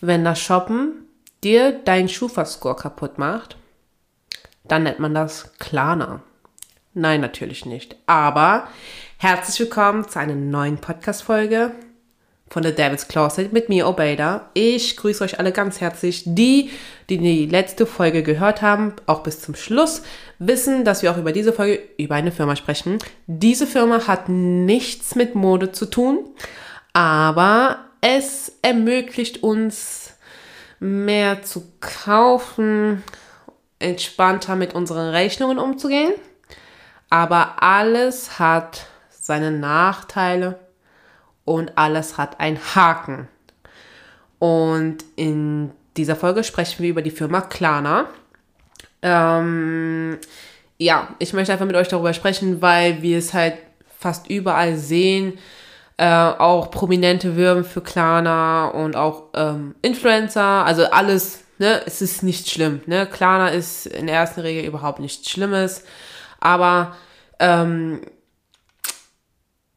Wenn das Shoppen dir deinen Schufa-Score kaputt macht, dann nennt man das Klarna. Nein, natürlich nicht. Aber herzlich willkommen zu einer neuen Podcast-Folge von The Devil's Closet mit mir, Obeda. Ich grüße euch alle ganz herzlich. Die, die die letzte Folge gehört haben, auch bis zum Schluss, wissen, dass wir auch über diese Folge über eine Firma sprechen. Diese Firma hat nichts mit Mode zu tun, aber es ermöglicht uns mehr zu kaufen, entspannter mit unseren Rechnungen umzugehen. Aber alles hat seine Nachteile und alles hat einen Haken. Und in dieser Folge sprechen wir über die Firma Klarna. Ähm, ja, ich möchte einfach mit euch darüber sprechen, weil wir es halt fast überall sehen. Äh, auch Prominente wirben für Klarna und auch ähm, Influencer, also alles, ne, es ist nicht schlimm, ne, Klarna ist in der ersten Regel überhaupt nichts Schlimmes, aber ähm,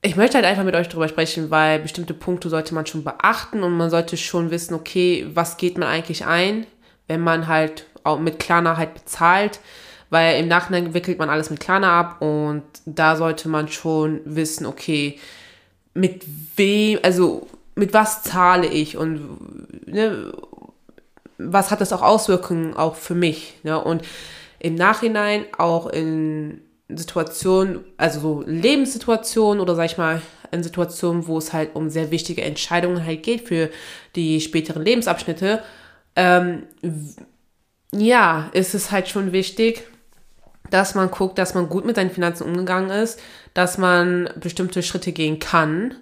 ich möchte halt einfach mit euch darüber sprechen, weil bestimmte Punkte sollte man schon beachten und man sollte schon wissen, okay, was geht man eigentlich ein, wenn man halt auch mit Klarna halt bezahlt, weil im Nachhinein wickelt man alles mit Klarna ab und da sollte man schon wissen, okay, mit wem, also mit was zahle ich und ne, was hat das auch Auswirkungen auch für mich, ne? Und im Nachhinein auch in Situationen, also so Lebenssituationen oder sag ich mal, in Situationen, wo es halt um sehr wichtige Entscheidungen halt geht für die späteren Lebensabschnitte, ähm, ja, ist es halt schon wichtig, dass man guckt, dass man gut mit seinen Finanzen umgegangen ist, dass man bestimmte Schritte gehen kann.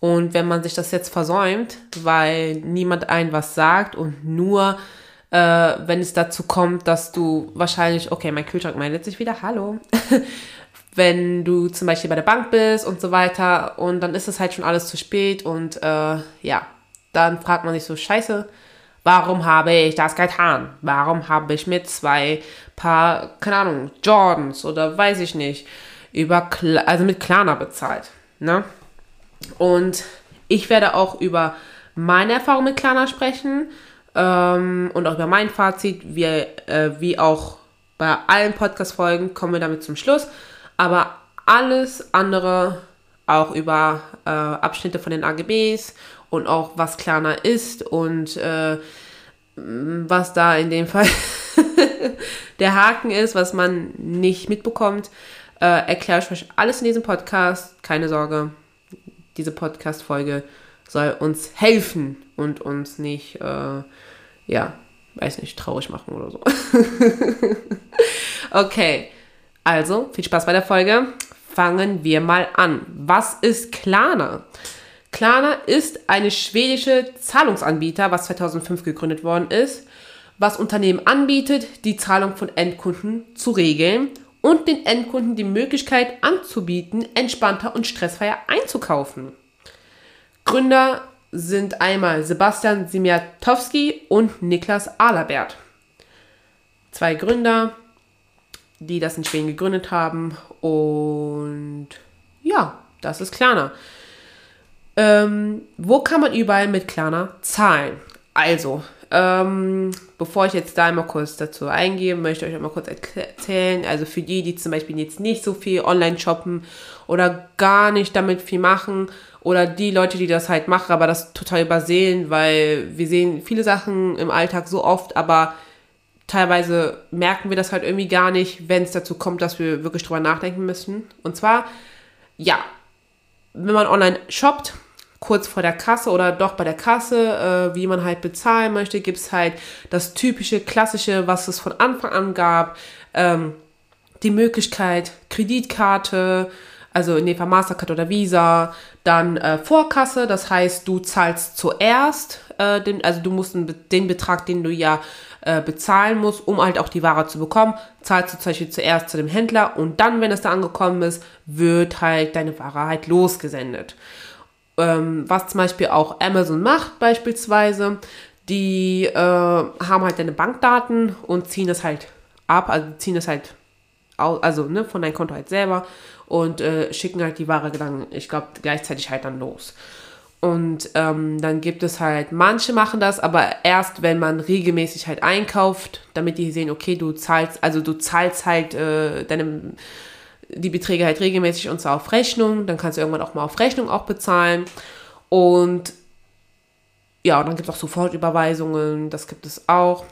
Und wenn man sich das jetzt versäumt, weil niemand ein was sagt und nur äh, wenn es dazu kommt, dass du wahrscheinlich, okay, mein Kühlschrank meldet sich wieder, hallo. wenn du zum Beispiel bei der Bank bist und so weiter und dann ist es halt schon alles zu spät und äh, ja, dann fragt man sich so, scheiße, warum habe ich das getan? Warum habe ich mit zwei Paar, keine Ahnung, Jordans oder weiß ich nicht, über, also mit Klarna bezahlt, ne? Und ich werde auch über meine Erfahrung mit Klarna sprechen ähm, und auch über mein Fazit, wie, äh, wie auch bei allen Podcast-Folgen kommen wir damit zum Schluss. Aber alles andere, auch über äh, Abschnitte von den AGBs und auch was Klarna ist und äh, was da in dem Fall der Haken ist, was man nicht mitbekommt, äh, erkläre ich euch alles in diesem Podcast. Keine Sorge, diese Podcast-Folge soll uns helfen und uns nicht, äh, ja, weiß nicht, traurig machen oder so. okay, also viel Spaß bei der Folge. Fangen wir mal an. Was ist Klarna? Klarna ist eine schwedische Zahlungsanbieter, was 2005 gegründet worden ist, was Unternehmen anbietet, die Zahlung von Endkunden zu regeln und den Endkunden die Möglichkeit anzubieten, entspannter und stressfreier einzukaufen. Gründer sind einmal Sebastian Simiatowski und Niklas Alabert. Zwei Gründer, die das in Schweden gegründet haben. Und ja, das ist Klarna. Ähm, wo kann man überall mit Klarna zahlen? Also, ähm, bevor ich jetzt da einmal kurz dazu eingehe, möchte ich euch einmal kurz erzählen. Also für die, die zum Beispiel jetzt nicht so viel online shoppen oder gar nicht damit viel machen oder die Leute, die das halt machen, aber das total übersehen, weil wir sehen viele Sachen im Alltag so oft, aber teilweise merken wir das halt irgendwie gar nicht, wenn es dazu kommt, dass wir wirklich drüber nachdenken müssen. Und zwar, ja, wenn man online shoppt, kurz vor der Kasse oder doch bei der Kasse, äh, wie man halt bezahlen möchte, gibt es halt das typische, klassische, was es von Anfang an gab, ähm, die Möglichkeit, Kreditkarte, also in dem Fall Mastercard oder Visa, dann äh, Vorkasse, das heißt, du zahlst zuerst, äh, den, also du musst den Betrag, den du ja äh, bezahlen musst, um halt auch die Ware zu bekommen, zahlst du zum Beispiel zuerst zu dem Händler und dann, wenn es da angekommen ist, wird halt deine Ware halt losgesendet. Ähm, was zum Beispiel auch Amazon macht beispielsweise, die äh, haben halt deine Bankdaten und ziehen es halt ab, also ziehen es halt also ne, von deinem Konto halt selber und äh, schicken halt die Ware dann, ich glaube, gleichzeitig halt dann los. Und ähm, dann gibt es halt, manche machen das, aber erst wenn man regelmäßig halt einkauft, damit die sehen, okay, du zahlst, also du zahlst halt äh, deine, die Beträge halt regelmäßig und zwar auf Rechnung, dann kannst du irgendwann auch mal auf Rechnung auch bezahlen. Und ja, und dann gibt es auch Sofortüberweisungen, das gibt es auch.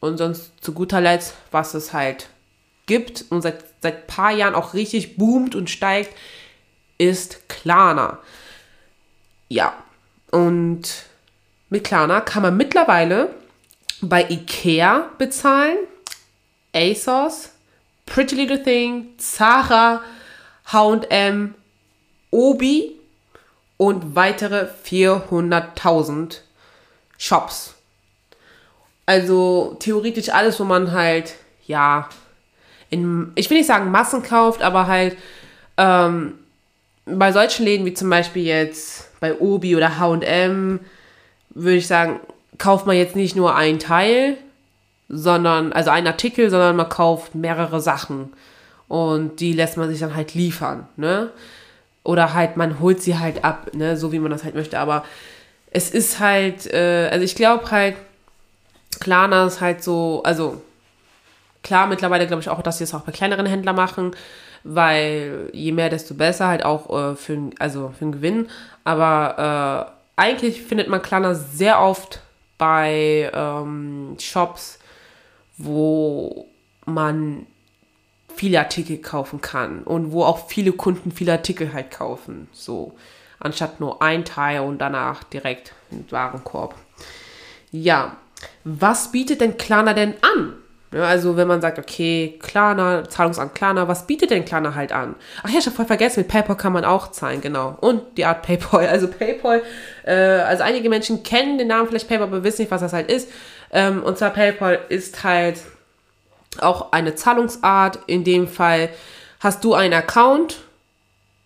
Und sonst zu guter Letzt, was es halt gibt und seit, seit paar Jahren auch richtig boomt und steigt, ist Klarna. Ja, und mit Klarna kann man mittlerweile bei Ikea bezahlen, ASOS, Pretty Little Thing, Zara, H&M, Obi und weitere 400.000 Shops. Also theoretisch alles, wo man halt, ja, in, ich will nicht sagen Massen kauft, aber halt ähm, bei solchen Läden wie zum Beispiel jetzt bei Obi oder HM würde ich sagen, kauft man jetzt nicht nur ein Teil, sondern, also einen Artikel, sondern man kauft mehrere Sachen. Und die lässt man sich dann halt liefern, ne? Oder halt, man holt sie halt ab, ne? So wie man das halt möchte. Aber es ist halt, äh, also ich glaube halt, Klarna ist halt so, also klar, mittlerweile glaube ich auch, dass sie es auch bei kleineren Händlern machen weil je mehr, desto besser, halt auch äh, für, also für einen Gewinn. Aber äh, eigentlich findet man Klarna sehr oft bei ähm, Shops, wo man viele Artikel kaufen kann und wo auch viele Kunden viele Artikel halt kaufen. So, anstatt nur ein Teil und danach direkt einen Warenkorb. Ja, was bietet denn Klarna denn an? Ja, also wenn man sagt, okay, Klarna, Zahlungsamt Klarna, was bietet denn Klarna halt an? Ach ja, ich habe voll vergessen, mit PayPal kann man auch zahlen, genau. Und die Art PayPal, also PayPal, äh, also einige Menschen kennen den Namen vielleicht PayPal, aber wissen nicht, was das halt ist. Ähm, und zwar PayPal ist halt auch eine Zahlungsart. In dem Fall hast du einen Account,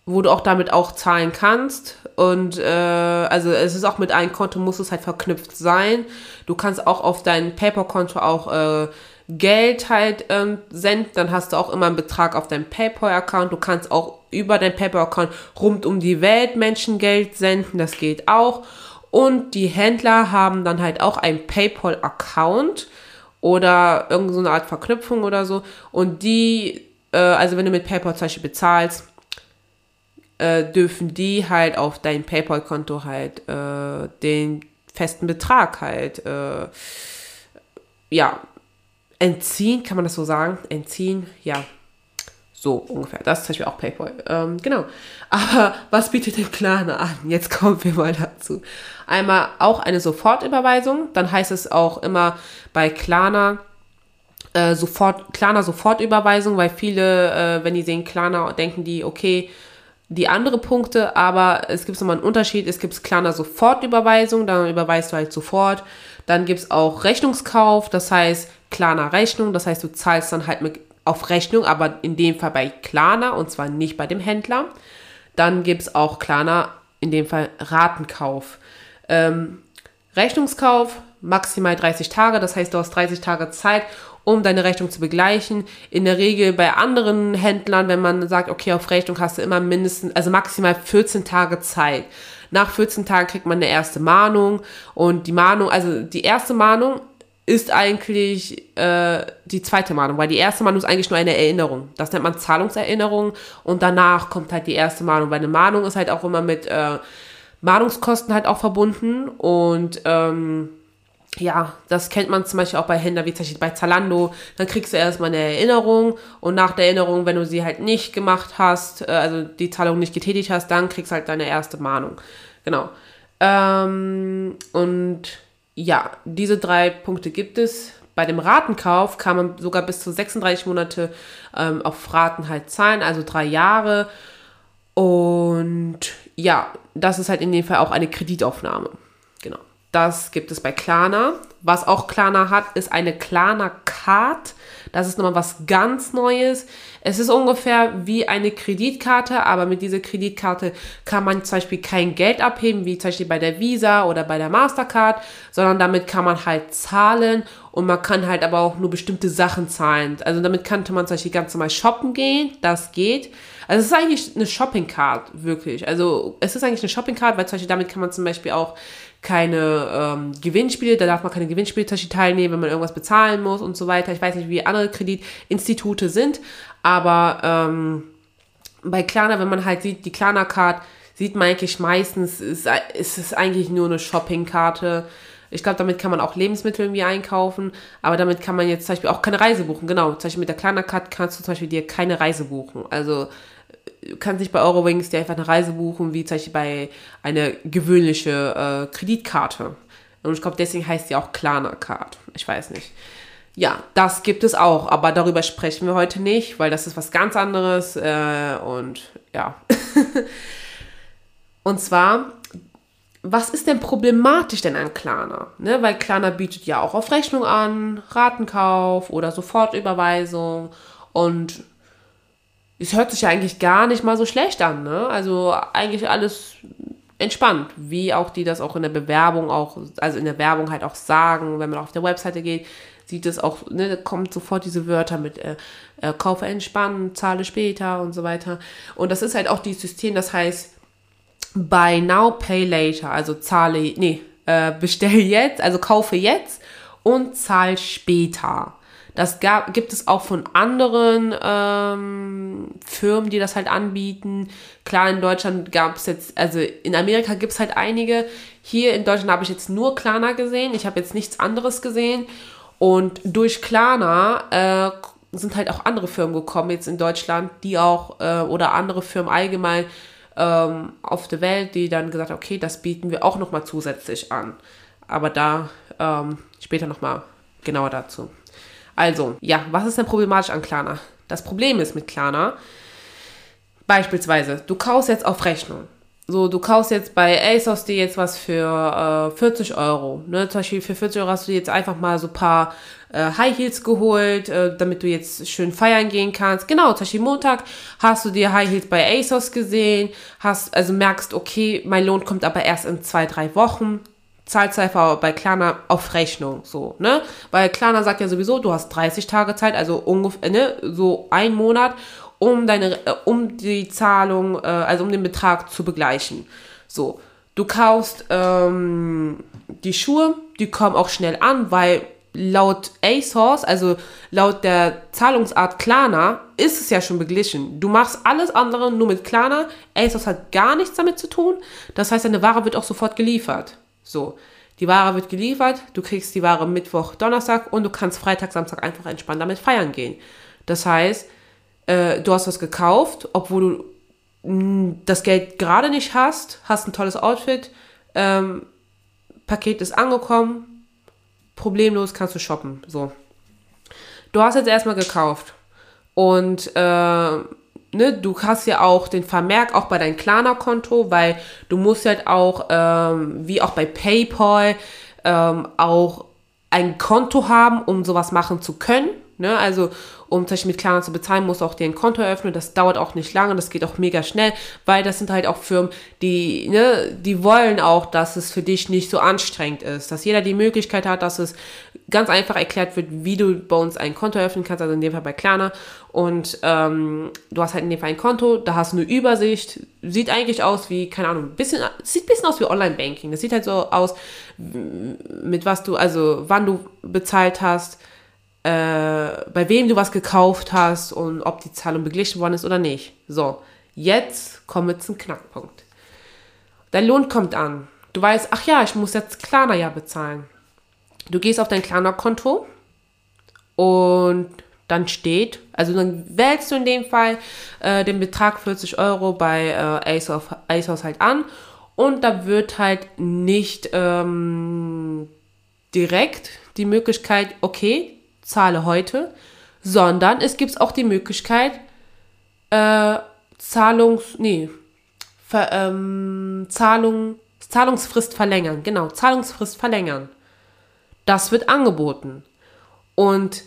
wo du auch damit auch zahlen kannst. Und äh, also es ist auch mit einem Konto, muss es halt verknüpft sein. Du kannst auch auf dein PayPal-Konto auch äh, Geld halt ähm, senden, dann hast du auch immer einen Betrag auf deinem PayPal-Account. Du kannst auch über dein PayPal-Account rund um die Welt Menschen Geld senden, das geht auch. Und die Händler haben dann halt auch einen PayPal-Account oder irgendeine Art Verknüpfung oder so. Und die, äh, also wenn du mit PayPal zum Beispiel bezahlst, äh, dürfen die halt auf dein PayPal-Konto halt äh, den festen Betrag halt, äh, ja, entziehen, kann man das so sagen? Entziehen, ja. So ungefähr. Das ist zum Beispiel auch PayPal. Ähm, genau. Aber was bietet denn Klarna an? Jetzt kommen wir mal dazu. Einmal auch eine Sofortüberweisung. Dann heißt es auch immer bei Klarna, äh, sofort, Klarna Sofortüberweisung, weil viele, äh, wenn die sehen Klarna, denken die, okay, die andere Punkte, aber es gibt nochmal einen Unterschied. Es gibt Klarna Sofortüberweisung, dann überweist du halt sofort. Dann gibt es auch Rechnungskauf, das heißt Klarna Rechnung, das heißt, du zahlst dann halt mit, auf Rechnung, aber in dem Fall bei Klarna und zwar nicht bei dem Händler. Dann gibt es auch Klarna, in dem Fall Ratenkauf. Ähm, Rechnungskauf maximal 30 Tage, das heißt, du hast 30 Tage Zeit, um deine Rechnung zu begleichen. In der Regel bei anderen Händlern, wenn man sagt, okay, auf Rechnung hast du immer mindestens, also maximal 14 Tage Zeit. Nach 14 Tagen kriegt man eine erste Mahnung und die Mahnung, also die erste Mahnung ist eigentlich äh, die zweite Mahnung, weil die erste Mahnung ist eigentlich nur eine Erinnerung. Das nennt man Zahlungserinnerung und danach kommt halt die erste Mahnung, weil eine Mahnung ist halt auch immer mit äh, Mahnungskosten halt auch verbunden und ähm, ja, das kennt man zum Beispiel auch bei Händlern wie zum Beispiel bei Zalando. Dann kriegst du erstmal eine Erinnerung und nach der Erinnerung, wenn du sie halt nicht gemacht hast, äh, also die Zahlung nicht getätigt hast, dann kriegst du halt deine erste Mahnung. Genau. Ähm, und ja, diese drei Punkte gibt es. Bei dem Ratenkauf kann man sogar bis zu 36 Monate ähm, auf Raten halt zahlen, also drei Jahre. Und ja, das ist halt in dem Fall auch eine Kreditaufnahme. Genau. Das gibt es bei Klarna. Was auch Klarna hat, ist eine Klarna Card. Das ist nochmal was ganz Neues. Es ist ungefähr wie eine Kreditkarte, aber mit dieser Kreditkarte kann man zum Beispiel kein Geld abheben, wie zum Beispiel bei der Visa oder bei der Mastercard, sondern damit kann man halt zahlen und man kann halt aber auch nur bestimmte Sachen zahlen. Also damit könnte man zum Beispiel ganz normal shoppen gehen, das geht. Also es ist eigentlich eine Shopping-Card, wirklich. Also es ist eigentlich eine Shopping-Card, weil zum Beispiel damit kann man zum Beispiel auch keine ähm, Gewinnspiele, da darf man keine Gewinnspiele teilnehmen, wenn man irgendwas bezahlen muss und so weiter. Ich weiß nicht, wie andere Kreditinstitute sind, aber ähm, bei Klarna, wenn man halt sieht, die Klarna-Card, sieht man eigentlich meistens, ist, ist es eigentlich nur eine Shopping-Karte. Ich glaube, damit kann man auch Lebensmittel irgendwie einkaufen, aber damit kann man jetzt zum Beispiel auch keine Reise buchen. Genau, zum Beispiel mit der Klarna-Card kannst du zum Beispiel dir keine Reise buchen. Also du kannst nicht bei Eurowings dir einfach eine Reise buchen, wie zum Beispiel bei einer gewöhnlichen äh, Kreditkarte. Und ich glaube, deswegen heißt sie auch Klarna-Card. Ich weiß nicht. Ja, das gibt es auch, aber darüber sprechen wir heute nicht, weil das ist was ganz anderes äh, und ja. und zwar, was ist denn problematisch denn an Klarna? Ne? Weil Klarna bietet ja auch auf Rechnung an, Ratenkauf oder Sofortüberweisung und es hört sich ja eigentlich gar nicht mal so schlecht an, ne? Also eigentlich alles entspannt, wie auch die das auch in der Bewerbung auch, also in der Werbung halt auch sagen, wenn man auf der Webseite geht sieht es auch, ne, da kommen sofort diese Wörter mit äh, äh, kaufe entspannen, zahle später und so weiter. Und das ist halt auch dieses System, das heißt Buy Now, Pay Later, also zahle, nee, äh, bestell jetzt, also kaufe jetzt und zahl später. Das gab, gibt es auch von anderen ähm, Firmen, die das halt anbieten. Klar, in Deutschland gab es jetzt, also in Amerika gibt es halt einige. Hier in Deutschland habe ich jetzt nur Klarna gesehen. Ich habe jetzt nichts anderes gesehen. Und durch Klarna äh, sind halt auch andere Firmen gekommen jetzt in Deutschland, die auch, äh, oder andere Firmen allgemein ähm, auf der Welt, die dann gesagt haben, okay, das bieten wir auch nochmal zusätzlich an. Aber da ähm, später nochmal genauer dazu. Also, ja, was ist denn problematisch an Klarna? Das Problem ist mit Klarna, beispielsweise, du kaufst jetzt auf Rechnung. So, du kaufst jetzt bei ASOS dir jetzt was für äh, 40 Euro. Ne? Zum Beispiel für 40 Euro hast du jetzt einfach mal so ein paar äh, High Heels geholt, äh, damit du jetzt schön feiern gehen kannst. Genau, zum Beispiel Montag hast du dir High Heels bei ASOS gesehen, hast, also merkst, okay, mein Lohn kommt aber erst in zwei, drei Wochen. Zahlst einfach bei Klarna auf Rechnung, so, ne? Weil Klarna sagt ja sowieso, du hast 30 Tage Zeit, also ungefähr, ne, so ein Monat um deine, äh, um die Zahlung, äh, also um den Betrag zu begleichen. So, du kaufst ähm, die Schuhe, die kommen auch schnell an, weil laut ASOS, also laut der Zahlungsart Klarna, ist es ja schon beglichen. Du machst alles andere nur mit Klarna. ASOS hat gar nichts damit zu tun. Das heißt, deine Ware wird auch sofort geliefert. So. Die Ware wird geliefert, du kriegst die Ware Mittwoch, Donnerstag und du kannst Freitag, Samstag einfach entspannt damit feiern gehen. Das heißt, äh, du hast was gekauft, obwohl du mh, mm, das Geld gerade nicht hast, hast ein tolles Outfit, ähm, Paket ist angekommen, problemlos kannst du shoppen. So. Du hast jetzt erstmal gekauft und äh, ne, du hast ja auch den Vermerk auch bei deinem Klarna-Konto, weil du musst halt auch, ähm, wie auch bei PayPal, ähm, auch ein Konto haben, um sowas machen zu können. Ne? Also um zum Beispiel mit Klarna zu bezahlen, musst du auch dir ein Konto eröffnen. Das dauert auch nicht lange, das geht auch mega schnell, weil das sind halt auch Firmen, die, ne, die wollen auch, dass es für dich nicht so anstrengend ist. Dass jeder die Möglichkeit hat, dass es ganz einfach erklärt wird, wie du bei uns ein Konto eröffnen kannst, also in dem Fall bei Klarna. Und ähm, du hast halt in dem Fall ein Konto, da hast du eine Übersicht, sieht eigentlich aus wie, keine Ahnung, bisschen, sieht ein bisschen aus wie Online-Banking. Das sieht halt so aus, mit was du, also wann du bezahlt hast, äh, bei wem du was gekauft hast und ob die Zahlung beglichen worden ist oder nicht. So, jetzt kommen wir zum Knackpunkt. Dein Lohn kommt an. Du weißt, ach ja, ich muss jetzt Klarna ja bezahlen. Du gehst auf dein Klarna-Konto und dann steht, also dann wählst du in dem Fall äh, den Betrag 40 Euro bei äh, ASOS, ASOS halt an und da wird halt nicht ähm, direkt die Möglichkeit, okay, zahle heute, sondern es gibt auch die Möglichkeit, äh, Zahlungs, nee, Ver, ähm, Zahlungs, Zahlungsfrist verlängern, genau, Zahlungsfrist verlängern. Das wird angeboten. Und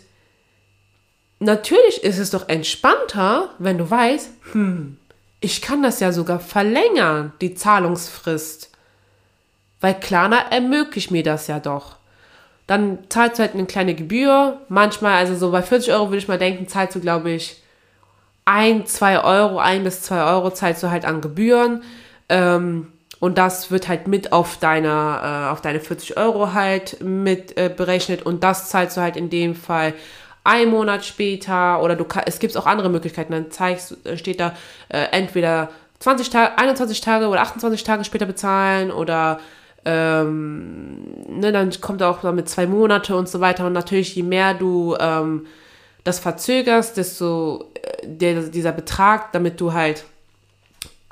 natürlich ist es doch entspannter, wenn du weißt, hm, ich kann das ja sogar verlängern, die Zahlungsfrist. Weil Klarna ermöglicht mir das ja doch. Dann zahlst du halt eine kleine Gebühr. Manchmal, also so bei 40 Euro würde ich mal denken, zahlst du, glaube ich, ein, zwei Euro, ein bis zwei Euro zahlst du halt an Gebühren. Ähm, und das wird halt mit auf deine, äh, auf deine 40 Euro halt mit äh, berechnet. Und das zahlst du halt in dem Fall ein Monat später. Oder du kann, es gibt auch andere Möglichkeiten. Dann zeigst, äh, steht da äh, entweder 20 Tage, 21 Tage oder 28 Tage später bezahlen oder ähm, ne, dann kommt auch mit zwei Monate und so weiter. Und natürlich, je mehr du ähm, das verzögerst, desto äh, der, dieser Betrag, damit du halt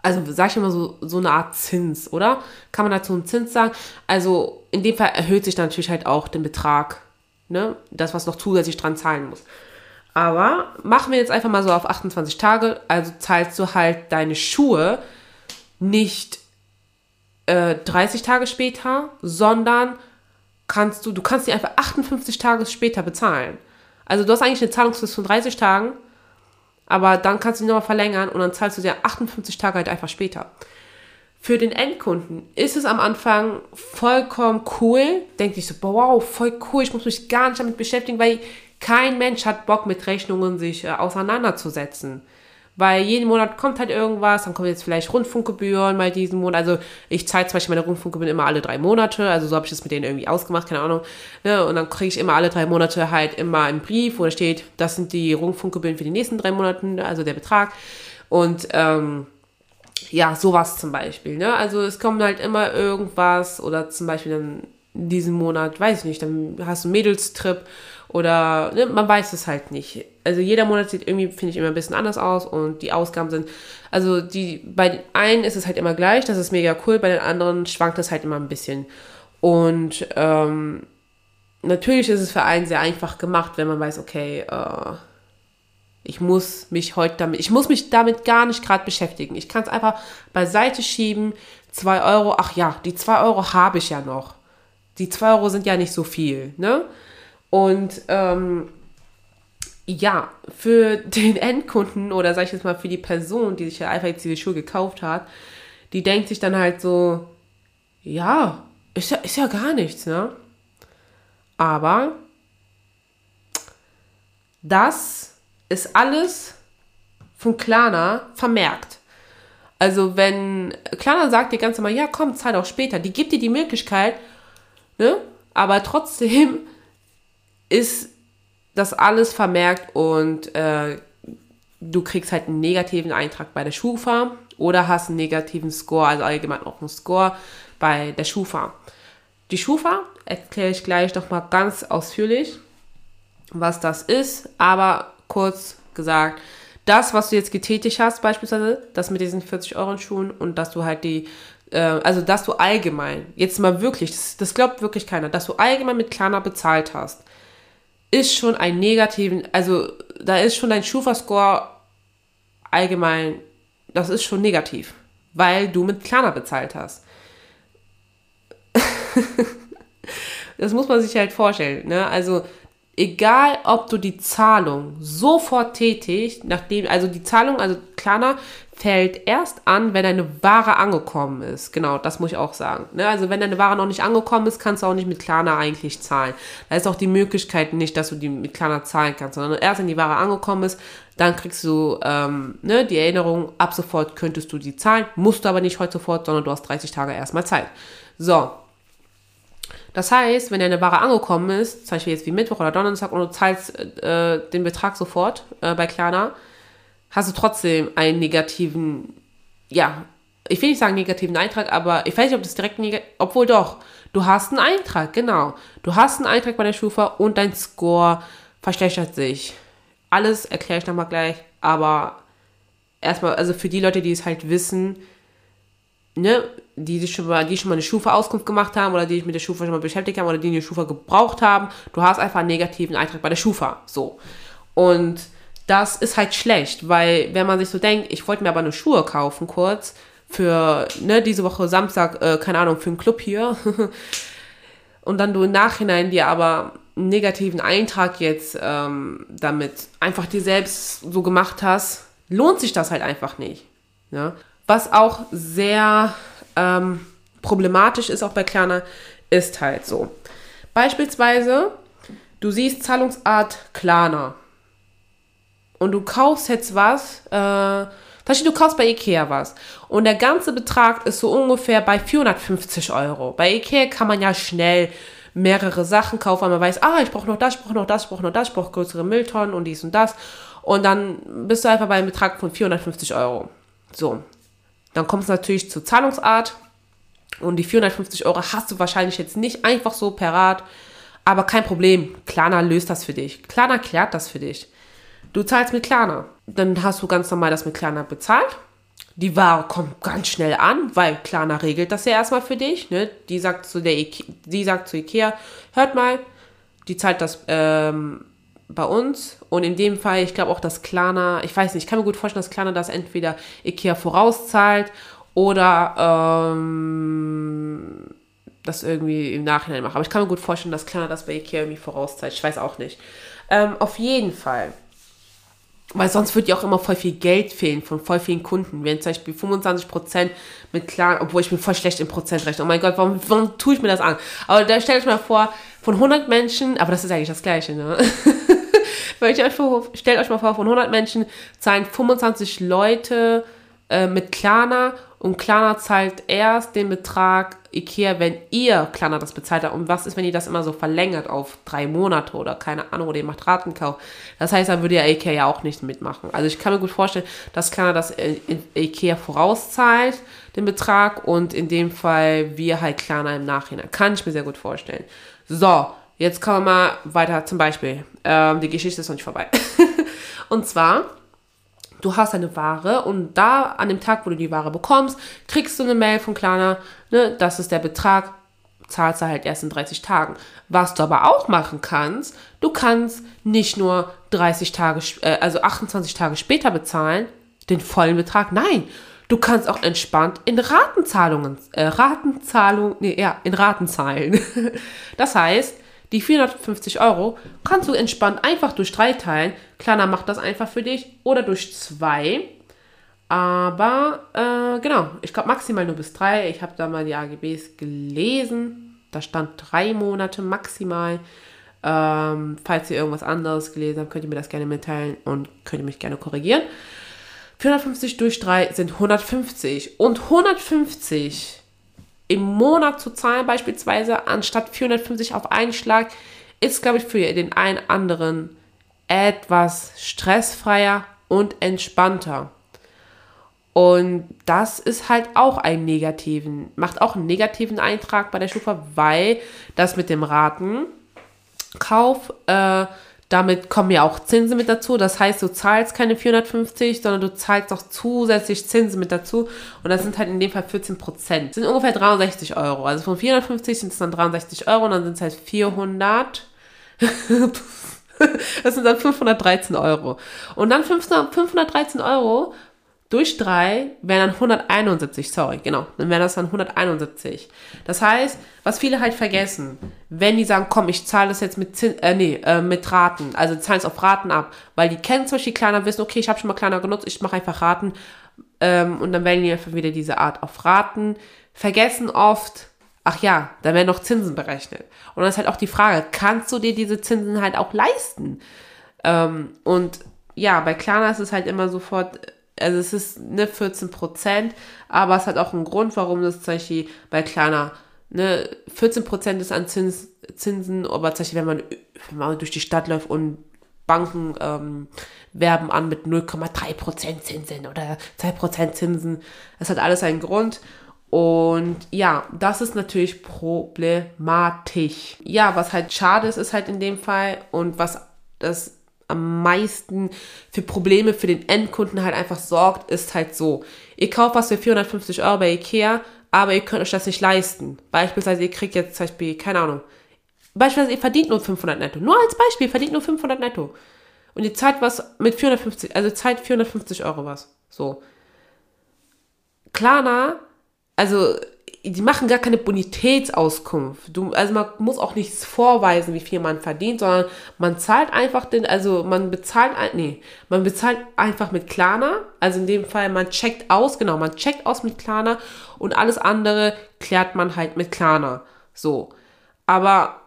also sag ich immer so, so eine Art Zins, oder? Kann man dazu einen Zins sagen? Also in dem Fall erhöht sich natürlich halt auch den Betrag, ne? Das, was noch zusätzlich dran zahlen muss. Aber machen wir jetzt einfach mal so auf 28 Tage, also zahlst du halt deine Schuhe nicht äh, 30 Tage später, sondern kannst du, du kannst die einfach 58 Tage später bezahlen. Also du hast eigentlich eine Zahlungsfrist von 30 Tagen aber dann kannst du ihn nochmal verlängern und dann zahlst du dir 58 Tage halt einfach später. Für den Endkunden ist es am Anfang vollkommen cool. Denkt sich so, wow, voll cool, ich muss mich gar nicht damit beschäftigen, weil kein Mensch hat Bock mit Rechnungen sich äh, auseinanderzusetzen. Weil jeden Monat kommt halt irgendwas, dann kommen jetzt vielleicht Rundfunkgebühren mal diesen Monat. Also ich zahle zum Beispiel meine Rundfunkgebühren immer alle drei Monate, also so habe ich das mit denen irgendwie ausgemacht, keine Ahnung. Ne? Und dann kriege ich immer alle drei Monate halt immer einen Brief, wo da steht, das sind die Rundfunkgebühren für die nächsten drei Monate, also der Betrag. Und ähm, ja, sowas zum Beispiel. Ne? Also es kommt halt immer irgendwas oder zum Beispiel dann diesen Monat, weiß ich nicht, dann hast du einen Mädelstrip oder ne, man weiß es halt nicht. Also jeder Monat sieht irgendwie, finde ich, immer ein bisschen anders aus und die Ausgaben sind, also die, bei den einen ist es halt immer gleich, das ist mega cool, bei den anderen schwankt es halt immer ein bisschen. Und ähm, natürlich ist es für einen sehr einfach gemacht, wenn man weiß, okay, äh, ich muss mich heute damit, ich muss mich damit gar nicht gerade beschäftigen. Ich kann es einfach beiseite schieben. Zwei Euro, ach ja, die zwei Euro habe ich ja noch. Die zwei Euro sind ja nicht so viel, ne? Und ähm, ja, für den Endkunden oder sag ich jetzt mal für die Person, die sich ja einfach jetzt diese Schuhe gekauft hat, die denkt sich dann halt so, ja, ist ja, ist ja gar nichts, ne? Aber das ist alles von Klarna vermerkt. Also wenn Klarna sagt dir ganz normal, ja komm, zahl auch später, die gibt dir die Möglichkeit, ne? Aber trotzdem ist das alles vermerkt und äh, du kriegst halt einen negativen Eintrag bei der Schufa oder hast einen negativen Score, also allgemein auch einen Score bei der Schufa. Die Schufa erkläre ich gleich nochmal ganz ausführlich, was das ist, aber kurz gesagt, das, was du jetzt getätigt hast, beispielsweise, das mit diesen 40 Euro Schuhen und dass du halt die, äh, also dass du allgemein, jetzt mal wirklich, das, das glaubt wirklich keiner, dass du allgemein mit Klarna bezahlt hast ist schon ein negativen, also da ist schon dein Schufa-Score allgemein, das ist schon negativ, weil du mit Klarna bezahlt hast. das muss man sich halt vorstellen, ne? Also egal ob du die Zahlung sofort tätigst, nachdem, also die Zahlung, also Klarna fällt erst an, wenn deine Ware angekommen ist. Genau, das muss ich auch sagen. Ne? Also wenn deine Ware noch nicht angekommen ist, kannst du auch nicht mit Klarna eigentlich zahlen. Da ist auch die Möglichkeit nicht, dass du die mit Klarna zahlen kannst, sondern erst wenn die Ware angekommen ist, dann kriegst du ähm, ne, die Erinnerung, ab sofort könntest du die zahlen, musst du aber nicht heute sofort, sondern du hast 30 Tage erstmal Zeit. So. Das heißt, wenn deine Ware angekommen ist, zum Beispiel jetzt wie Mittwoch oder Donnerstag und du zahlst äh, den Betrag sofort äh, bei Klarna, hast du trotzdem einen negativen, ja, ich will nicht sagen negativen Eintrag, aber ich weiß nicht, ob das direkt negativ, obwohl doch, du hast einen Eintrag, genau. Du hast einen Eintrag bei der Schufa und dein Score verschlechtert sich. Alles erkläre ich nochmal gleich, aber erstmal, also für die Leute, die es halt wissen, ne, die sich schon mal, die schon mal eine Schufa-Auskunft gemacht haben oder die sich mit der Schufa schon mal beschäftigt haben oder die eine Schufa gebraucht haben, du hast einfach einen negativen Eintrag bei der Schufa. So. Und das ist halt schlecht, weil wenn man sich so denkt, ich wollte mir aber eine Schuhe kaufen kurz, für, ne, diese Woche Samstag, äh, keine Ahnung, für einen Club hier. und dann du im Nachhinein dir aber einen negativen Eintrag jetzt ähm, damit einfach dir selbst so gemacht hast, lohnt sich das halt einfach nicht. Ja? Was auch sehr ähm, problematisch ist, auch bei Klarna, ist halt so. Beispielsweise, du siehst Zahlungsart Klarna und du kaufst jetzt was, äh, du kaufst bei Ikea was und der ganze Betrag ist so ungefähr bei 450 Euro. Bei Ikea kann man ja schnell mehrere Sachen kaufen, weil man weiß, ah, ich brauche noch das, ich brauche noch das, ich brauche noch das, ich brauche größere Mülltonnen und dies und das. Und dann bist du einfach bei einem Betrag von 450 Euro. So. Dann kommt es natürlich zur Zahlungsart. Und die 450 Euro hast du wahrscheinlich jetzt nicht einfach so parat. Aber kein Problem. Klarna löst das für dich. Klarna klärt das für dich. Du zahlst mit Klarna. Dann hast du ganz normal das mit Klarna bezahlt. Die Ware kommt ganz schnell an, weil Klarna regelt das ja erstmal für dich. Ne? Die, sagt zu der Ike die sagt zu Ikea, hört mal, die zahlt das ähm, bei uns. Und in dem Fall, ich glaube auch, dass Klarna, ich weiß nicht, ich kann mir gut vorstellen, dass Klarna das entweder Ikea vorauszahlt oder ähm, das irgendwie im Nachhinein macht. Aber ich kann mir gut vorstellen, dass Klarna das bei Ikea irgendwie vorauszahlt. Ich weiß auch nicht. Ähm, auf jeden Fall. Weil sonst würde ja auch immer voll viel Geld fehlen von voll vielen Kunden. Wenn zum Beispiel 25% mit Klarna, obwohl ich bin voll schlecht im Prozent rechne. Oh mein Gott, warum, warum tue ich mir das an? Aber da stelle ich mir vor, von 100 Menschen, aber das ist eigentlich das Gleiche, ne? stellt euch mal vor, von 100 Menschen zahlen 25 Leute äh, mit Klarna und Klarna zahlt erst den Betrag Ikea, wenn ihr Klarna das bezahlt habt. Und was ist, wenn ihr das immer so verlängert auf drei Monate oder keine Ahnung, oder ihr macht Ratenkauf? Das heißt, dann würde ja Ikea ja auch nicht mitmachen. Also ich kann mir gut vorstellen, dass Klarna das in Ikea vorauszahlt, den Betrag, und in dem Fall wir halt Klarna im Nachhinein. Kann ich mir sehr gut vorstellen. So, jetzt kommen wir mal weiter zum Beispiel. Ähm, die Geschichte ist noch nicht vorbei. und zwar du hast eine Ware und da an dem Tag, wo du die Ware bekommst, kriegst du eine Mail von Klarna, ne, das ist der Betrag, zahlst du halt erst in 30 Tagen. Was du aber auch machen kannst, du kannst nicht nur 30 Tage, äh, also 28 Tage später bezahlen, den vollen Betrag, nein, du kannst auch entspannt in Ratenzahlungen, äh, Ratenzahlung, nee, ja, in Raten zahlen. das heißt, die 450 Euro kannst du entspannt einfach durch drei teilen. Klarna macht das einfach für dich. Oder durch zwei. Aber äh, genau, ich glaube maximal nur bis drei. Ich habe da mal die AGBs gelesen. Da stand drei Monate maximal. Ähm, falls ihr irgendwas anderes gelesen habt, könnt ihr mir das gerne mitteilen und könnt ihr mich gerne korrigieren. 450 durch 3 sind 150. Und 150 im Monat zu zahlen, beispielsweise, anstatt 450 auf einen Schlag, ist, glaube ich, für den einen anderen etwas stressfreier und entspannter. Und das ist halt auch ein negativen, macht auch einen negativen Eintrag bei der Schufa, weil das mit dem Ratenkauf äh, damit kommen ja auch Zinsen mit dazu. Das heißt, du zahlst keine 450, sondern du zahlst auch zusätzlich Zinsen mit dazu. Und das sind halt in dem Fall 14 Prozent. Sind ungefähr 63 Euro. Also von 450 sind es dann 63 Euro und dann sind es halt 400. das sind dann 513 Euro. Und dann 513 Euro durch 3 wären dann 171, sorry, genau, dann wären das dann 171. Das heißt, was viele halt vergessen, wenn die sagen, komm, ich zahle das jetzt mit Zin, äh, nee, äh, mit Raten, also zahlen es auf Raten ab, weil die kennen zum Beispiel Kleiner, wissen, okay, ich habe schon mal Kleiner genutzt, ich mache einfach Raten ähm, und dann wählen die einfach wieder diese Art auf Raten, vergessen oft, ach ja, da werden noch Zinsen berechnet. Und dann ist halt auch die Frage, kannst du dir diese Zinsen halt auch leisten? Ähm, und ja, bei Klarna ist es halt immer sofort also es ist ne 14 Prozent, aber es hat auch einen Grund, warum das zum Beispiel bei kleiner, ne, 14 Prozent ist an Zins, Zinsen, aber zum Beispiel, wenn man, wenn man durch die Stadt läuft und Banken ähm, werben an mit 0,3 Prozent Zinsen oder 2 Prozent Zinsen, das hat alles einen Grund. Und ja, das ist natürlich problematisch. Ja, was halt schade ist, ist halt in dem Fall und was das am meisten für Probleme für den Endkunden halt einfach sorgt, ist halt so. Ihr kauft was für 450 Euro bei Ikea, aber ihr könnt euch das nicht leisten. Beispielsweise, ihr kriegt jetzt zum Beispiel, keine Ahnung, beispielsweise ihr verdient nur 500 netto. Nur als Beispiel, verdient nur 500 netto. Und ihr zahlt was mit 450, also zahlt 450 Euro was. So. Klarna, also die machen gar keine Bonitätsauskunft. Du, also man muss auch nichts vorweisen, wie viel man verdient, sondern man zahlt einfach den, also man bezahlt, nee, man bezahlt einfach mit Klarna. Also in dem Fall, man checkt aus, genau, man checkt aus mit Klarna und alles andere klärt man halt mit Klarna. So. Aber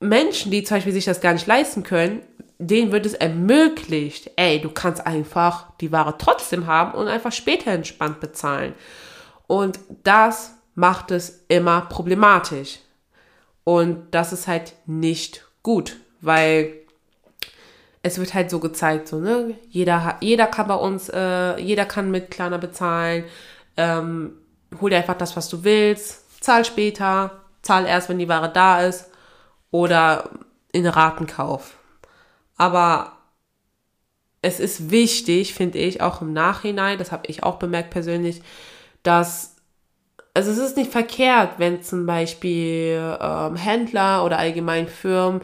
Menschen, die zum Beispiel sich das gar nicht leisten können, denen wird es ermöglicht, ey, du kannst einfach die Ware trotzdem haben und einfach später entspannt bezahlen. Und das macht es immer problematisch. Und das ist halt nicht gut, weil es wird halt so gezeigt, so, ne, jeder, jeder kann bei uns, äh, jeder kann mit Klarna bezahlen, ähm, hol dir einfach das, was du willst, zahl später, zahl erst, wenn die Ware da ist. Oder in Ratenkauf. Aber es ist wichtig, finde ich, auch im Nachhinein, das habe ich auch bemerkt persönlich, dass, also es ist nicht verkehrt, wenn zum Beispiel ähm, Händler oder allgemein Firmen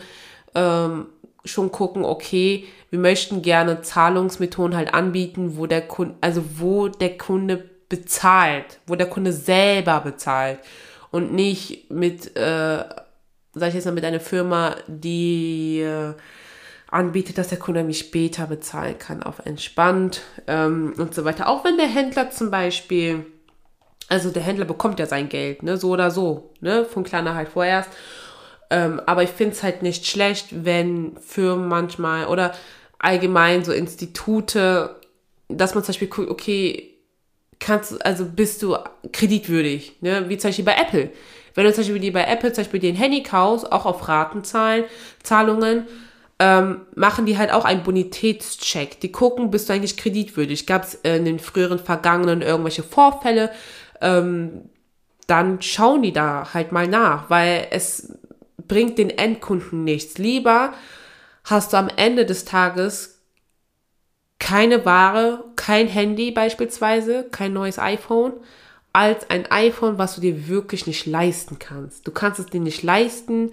ähm, schon gucken, okay, wir möchten gerne Zahlungsmethoden halt anbieten, wo der Kunde, also wo der Kunde bezahlt, wo der Kunde selber bezahlt und nicht mit, äh, sag ich jetzt mal, mit einer Firma, die äh, anbietet, dass der Kunde irgendwie später bezahlen kann, auf entspannt ähm, und so weiter. Auch wenn der Händler zum Beispiel, also der Händler bekommt ja sein Geld, ne, so oder so, ne, von Kleiner halt vorerst. Ähm, aber ich finde es halt nicht schlecht, wenn Firmen manchmal oder allgemein so Institute, dass man zum Beispiel guckt, okay, kannst, also bist du kreditwürdig, ne, wie zum Beispiel bei Apple. Wenn du zum Beispiel bei Apple zum Beispiel den Handy kaufst, auch auf Ratenzahlen, Zahlungen, ähm, machen die halt auch einen Bonitätscheck. Die gucken, bist du eigentlich kreditwürdig? Gab es in den früheren Vergangenen irgendwelche Vorfälle? Ähm, dann schauen die da halt mal nach, weil es bringt den Endkunden nichts. Lieber hast du am Ende des Tages keine Ware, kein Handy beispielsweise, kein neues iPhone, als ein iPhone, was du dir wirklich nicht leisten kannst. Du kannst es dir nicht leisten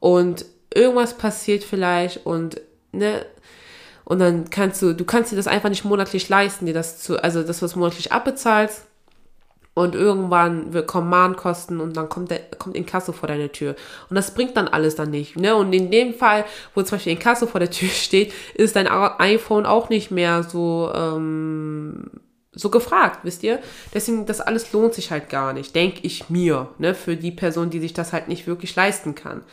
und irgendwas passiert vielleicht und ne und dann kannst du, du kannst dir das einfach nicht monatlich leisten, dir das zu, also das, was monatlich abbezahlst. Und irgendwann kommen Mahnkosten und dann kommt der, kommt Inkasso vor deine Tür. Und das bringt dann alles dann nicht. Ne? Und in dem Fall, wo zum Beispiel Inkasso vor der Tür steht, ist dein iPhone auch nicht mehr so, ähm, so gefragt, wisst ihr? Deswegen, das alles lohnt sich halt gar nicht, denke ich mir, ne? Für die Person, die sich das halt nicht wirklich leisten kann.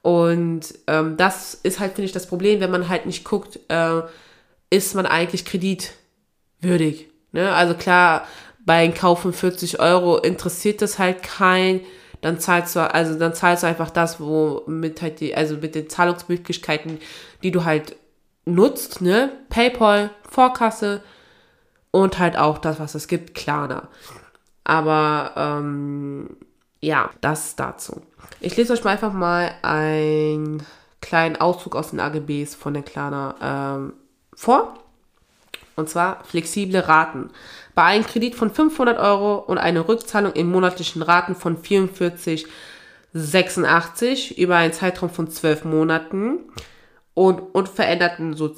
Und ähm, das ist halt, finde ich, das Problem, wenn man halt nicht guckt, äh, ist man eigentlich kreditwürdig. Ne? Also klar, bei einem Kauf von 40 Euro interessiert das halt kein, dann zahlst du, also dann zahlst du einfach das, wo mit halt die, also mit den Zahlungsmöglichkeiten, die du halt nutzt, ne? PayPal, Vorkasse und halt auch das, was es gibt, Klarna. Aber ähm, ja, das dazu. Ich lese euch mal einfach mal einen kleinen Auszug aus den AGBs von der Klarna ähm, vor. Und zwar flexible Raten. Bei einem Kredit von 500 Euro und einer Rückzahlung in monatlichen Raten von 44,86 über einen Zeitraum von 12 Monaten und unveränderten so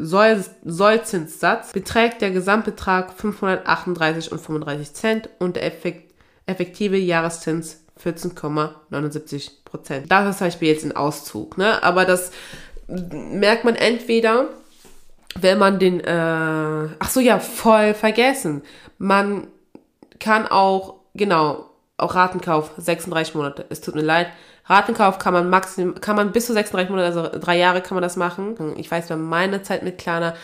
Soll Sollzinssatz beträgt der Gesamtbetrag 538 und 35 Cent und der effekt effektive Jahreszins 14,79 Prozent. Das ist zum Beispiel jetzt ein Auszug, ne? Aber das merkt man entweder, wenn man den, äh, ach so, ja, voll vergessen. Man kann auch, genau, auch Ratenkauf, 36 Monate. Es tut mir leid. Ratenkauf kann man maximal, kann man bis zu 36 Monate, also drei Jahre kann man das machen. Ich weiß, bei meiner Zeit mit Klarna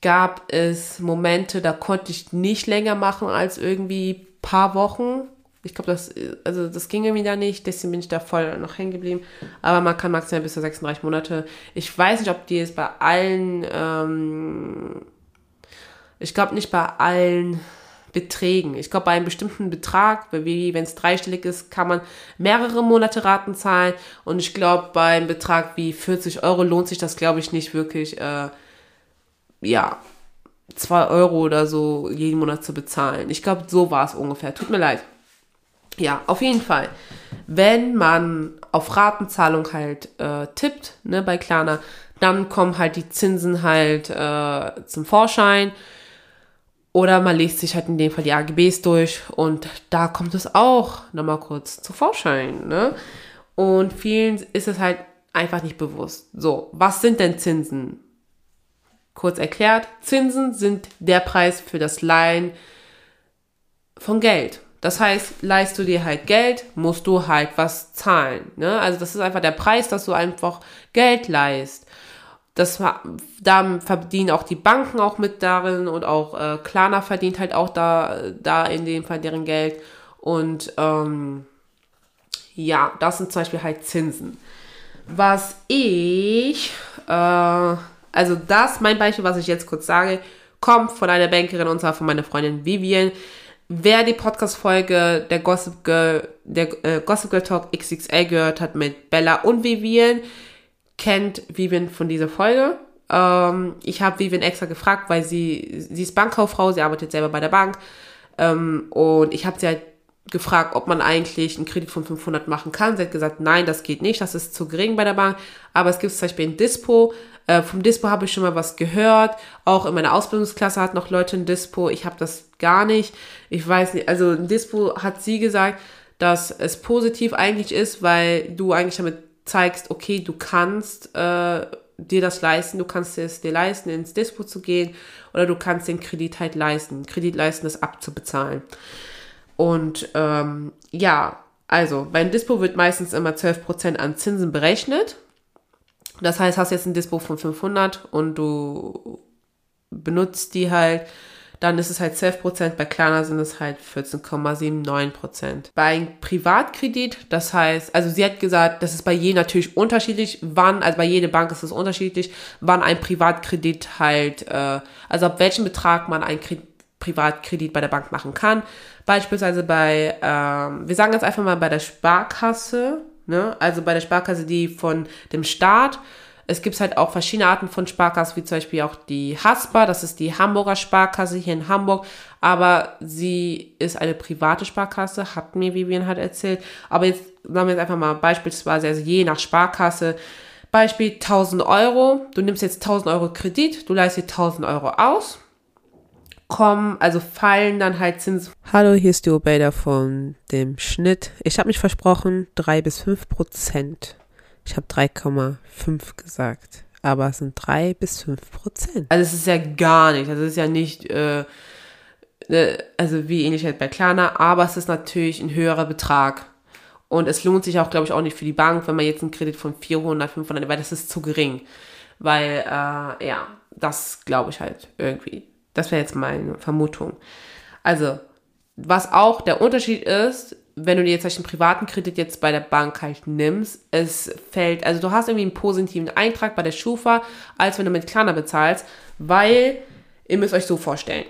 gab es Momente, da konnte ich nicht länger machen als irgendwie paar Wochen ich glaube, das, also das ging irgendwie da nicht, deswegen bin ich da voll noch hängen geblieben. Aber man kann maximal bis zu 36 Monate. Ich weiß nicht, ob die es bei allen, ähm, ich glaube nicht bei allen Beträgen. Ich glaube, bei einem bestimmten Betrag, wenn es dreistellig ist, kann man mehrere Monate Raten zahlen. Und ich glaube, bei einem Betrag wie 40 Euro lohnt sich das, glaube ich, nicht wirklich, äh, ja, 2 Euro oder so jeden Monat zu bezahlen. Ich glaube, so war es ungefähr. Tut mir leid ja, auf jeden Fall. Wenn man auf Ratenzahlung halt äh, tippt, ne, bei Klarna, dann kommen halt die Zinsen halt äh, zum Vorschein. Oder man liest sich halt in dem Fall die AGBs durch und da kommt es auch nochmal kurz zu Vorschein. Ne? Und vielen ist es halt einfach nicht bewusst. So, was sind denn Zinsen? Kurz erklärt, Zinsen sind der Preis für das Leihen von Geld. Das heißt, leist du dir halt Geld, musst du halt was zahlen. Ne? Also das ist einfach der Preis, dass du einfach Geld leist. Das, da verdienen auch die Banken auch mit darin und auch äh, Klarna verdient halt auch da, da in dem Fall deren Geld. Und ähm, ja, das sind zum Beispiel halt Zinsen. Was ich, äh, also das, mein Beispiel, was ich jetzt kurz sage, kommt von einer Bankerin und zwar von meiner Freundin Vivian. Wer die Podcast-Folge der Gossip Girl, der äh, Gossip Girl Talk XXL gehört hat mit Bella und Vivian, kennt Vivian von dieser Folge. Ähm, ich habe Vivian extra gefragt, weil sie, sie ist Bankkauffrau, sie arbeitet selber bei der Bank. Ähm, und ich habe sie halt gefragt, ob man eigentlich einen Kredit von 500 machen kann. Sie hat gesagt, nein, das geht nicht, das ist zu gering bei der Bank. Aber es gibt zum Beispiel ein Dispo, äh, vom Dispo habe ich schon mal was gehört. Auch in meiner Ausbildungsklasse hat noch Leute ein Dispo. Ich habe das gar nicht. Ich weiß nicht. Also ein Dispo hat sie gesagt, dass es positiv eigentlich ist, weil du eigentlich damit zeigst, okay, du kannst äh, dir das leisten, du kannst es dir leisten, ins Dispo zu gehen oder du kannst den Kredit halt leisten, Kredit leisten, das abzubezahlen. Und ähm, ja, also beim Dispo wird meistens immer 12% an Zinsen berechnet. Das heißt, hast jetzt ein Dispo von 500 und du benutzt die halt, dann ist es halt 12%, bei Klarna sind es halt 14,79%. Bei einem Privatkredit, das heißt, also sie hat gesagt, das ist bei je natürlich unterschiedlich, wann, also bei jeder Bank ist es unterschiedlich, wann ein Privatkredit halt, äh, also ab welchem Betrag man einen Kredit Privatkredit bei der Bank machen kann. Beispielsweise bei, ähm, wir sagen jetzt einfach mal bei der Sparkasse, Ne? Also bei der Sparkasse, die von dem Staat. Es gibt halt auch verschiedene Arten von Sparkassen, wie zum Beispiel auch die Haspa, das ist die Hamburger Sparkasse hier in Hamburg, aber sie ist eine private Sparkasse, hat mir Vivian halt erzählt. Aber jetzt sagen wir jetzt einfach mal beispielsweise, also je nach Sparkasse, Beispiel 1000 Euro, du nimmst jetzt 1000 Euro Kredit, du leistest 1000 Euro aus, kommen, also fallen dann halt Zinsen. Hallo, hier ist die Obeda von dem Schnitt. Ich habe mich versprochen, 3 bis 5 Prozent. Ich habe 3,5 gesagt. Aber es sind 3 bis 5 Prozent. Also es ist ja gar nicht. Also es ist ja nicht, äh, äh, also wie ähnlich halt bei Klarna, aber es ist natürlich ein höherer Betrag. Und es lohnt sich auch, glaube ich, auch nicht für die Bank, wenn man jetzt einen Kredit von 400, 500, weil das ist zu gering. Weil, äh, ja, das glaube ich halt irgendwie. Das wäre jetzt meine Vermutung. Also, was auch der Unterschied ist, wenn du dir jetzt einen privaten Kredit jetzt bei der Bank halt nimmst, es fällt, also du hast irgendwie einen positiven Eintrag bei der Schufa, als wenn du mit Klarna bezahlst, weil ihr müsst euch so vorstellen,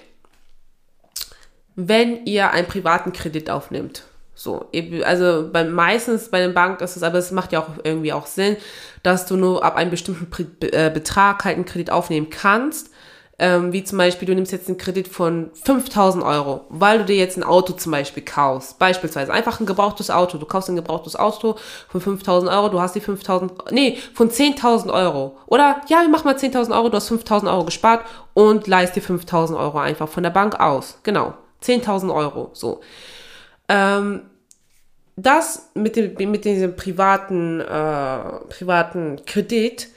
wenn ihr einen privaten Kredit aufnimmt, so, also bei, meistens bei den Banken ist es, aber es macht ja auch irgendwie auch Sinn, dass du nur ab einem bestimmten äh, Betrag halt einen Kredit aufnehmen kannst ähm, wie zum Beispiel, du nimmst jetzt einen Kredit von 5000 Euro, weil du dir jetzt ein Auto zum Beispiel kaufst. Beispielsweise einfach ein gebrauchtes Auto. Du kaufst ein gebrauchtes Auto von 5000 Euro, du hast die 5000, nee, von 10.000 Euro. Oder, ja, wir machen mal 10.000 Euro, du hast 5000 Euro gespart und leist dir 5000 Euro einfach von der Bank aus. Genau. 10.000 Euro, so. Ähm, das mit dem, mit diesem privaten, äh, privaten Kredit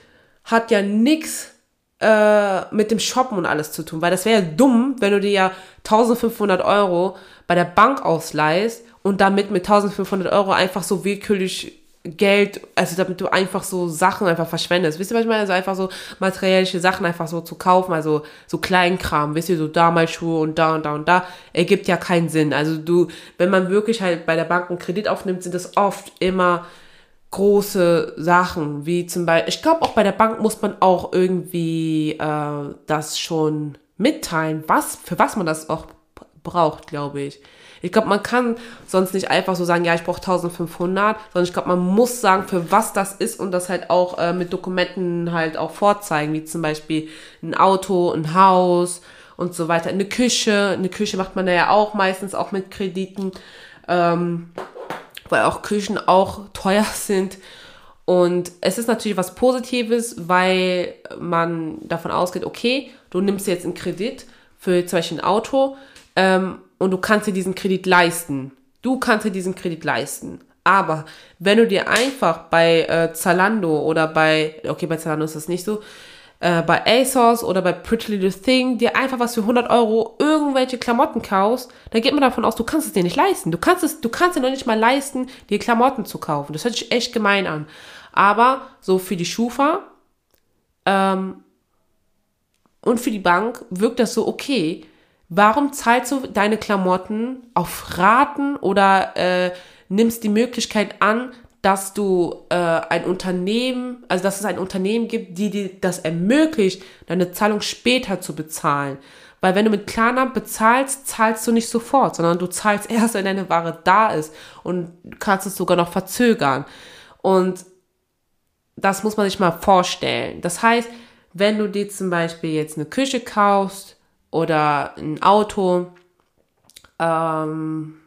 hat ja nichts äh, mit dem Shoppen und alles zu tun, weil das wäre ja dumm, wenn du dir ja 1500 Euro bei der Bank ausleihst und damit mit 1500 Euro einfach so willkürlich Geld, also damit du einfach so Sachen einfach verschwendest. Wisst ihr, was ich meine? Also einfach so materielle Sachen einfach so zu kaufen, also so Kleinkram, wisst ihr, so damals Schuhe und da und da und da, ergibt ja keinen Sinn. Also du, wenn man wirklich halt bei der Bank einen Kredit aufnimmt, sind das oft immer große Sachen, wie zum Beispiel, ich glaube auch bei der Bank muss man auch irgendwie äh, das schon mitteilen, was, für was man das auch braucht, glaube ich. Ich glaube, man kann sonst nicht einfach so sagen, ja, ich brauche 1500, sondern ich glaube, man muss sagen, für was das ist und das halt auch äh, mit Dokumenten halt auch vorzeigen, wie zum Beispiel ein Auto, ein Haus und so weiter. Eine Küche, eine Küche macht man ja auch meistens auch mit Krediten. Ähm, weil auch Küchen auch teuer sind. Und es ist natürlich was Positives, weil man davon ausgeht, okay, du nimmst jetzt einen Kredit für zum Beispiel ein Auto ähm, und du kannst dir diesen Kredit leisten. Du kannst dir diesen Kredit leisten. Aber wenn du dir einfach bei äh, Zalando oder bei, okay, bei Zalando ist das nicht so, äh, bei ASOS oder bei Pretty Little Thing dir einfach was für 100 Euro irgendwelche Klamotten kaufst, dann geht man davon aus, du kannst es dir nicht leisten. Du kannst es, du kannst dir noch nicht mal leisten, dir Klamotten zu kaufen. Das hört sich echt gemein an. Aber so für die Schufa ähm, und für die Bank wirkt das so okay. Warum zahlst du deine Klamotten auf Raten oder äh, nimmst die Möglichkeit an, dass du äh, ein Unternehmen, also dass es ein Unternehmen gibt, die dir das ermöglicht, deine Zahlung später zu bezahlen. Weil wenn du mit Klarna bezahlst, zahlst du nicht sofort, sondern du zahlst erst, wenn deine Ware da ist und kannst es sogar noch verzögern. Und das muss man sich mal vorstellen. Das heißt, wenn du dir zum Beispiel jetzt eine Küche kaufst oder ein Auto, ähm,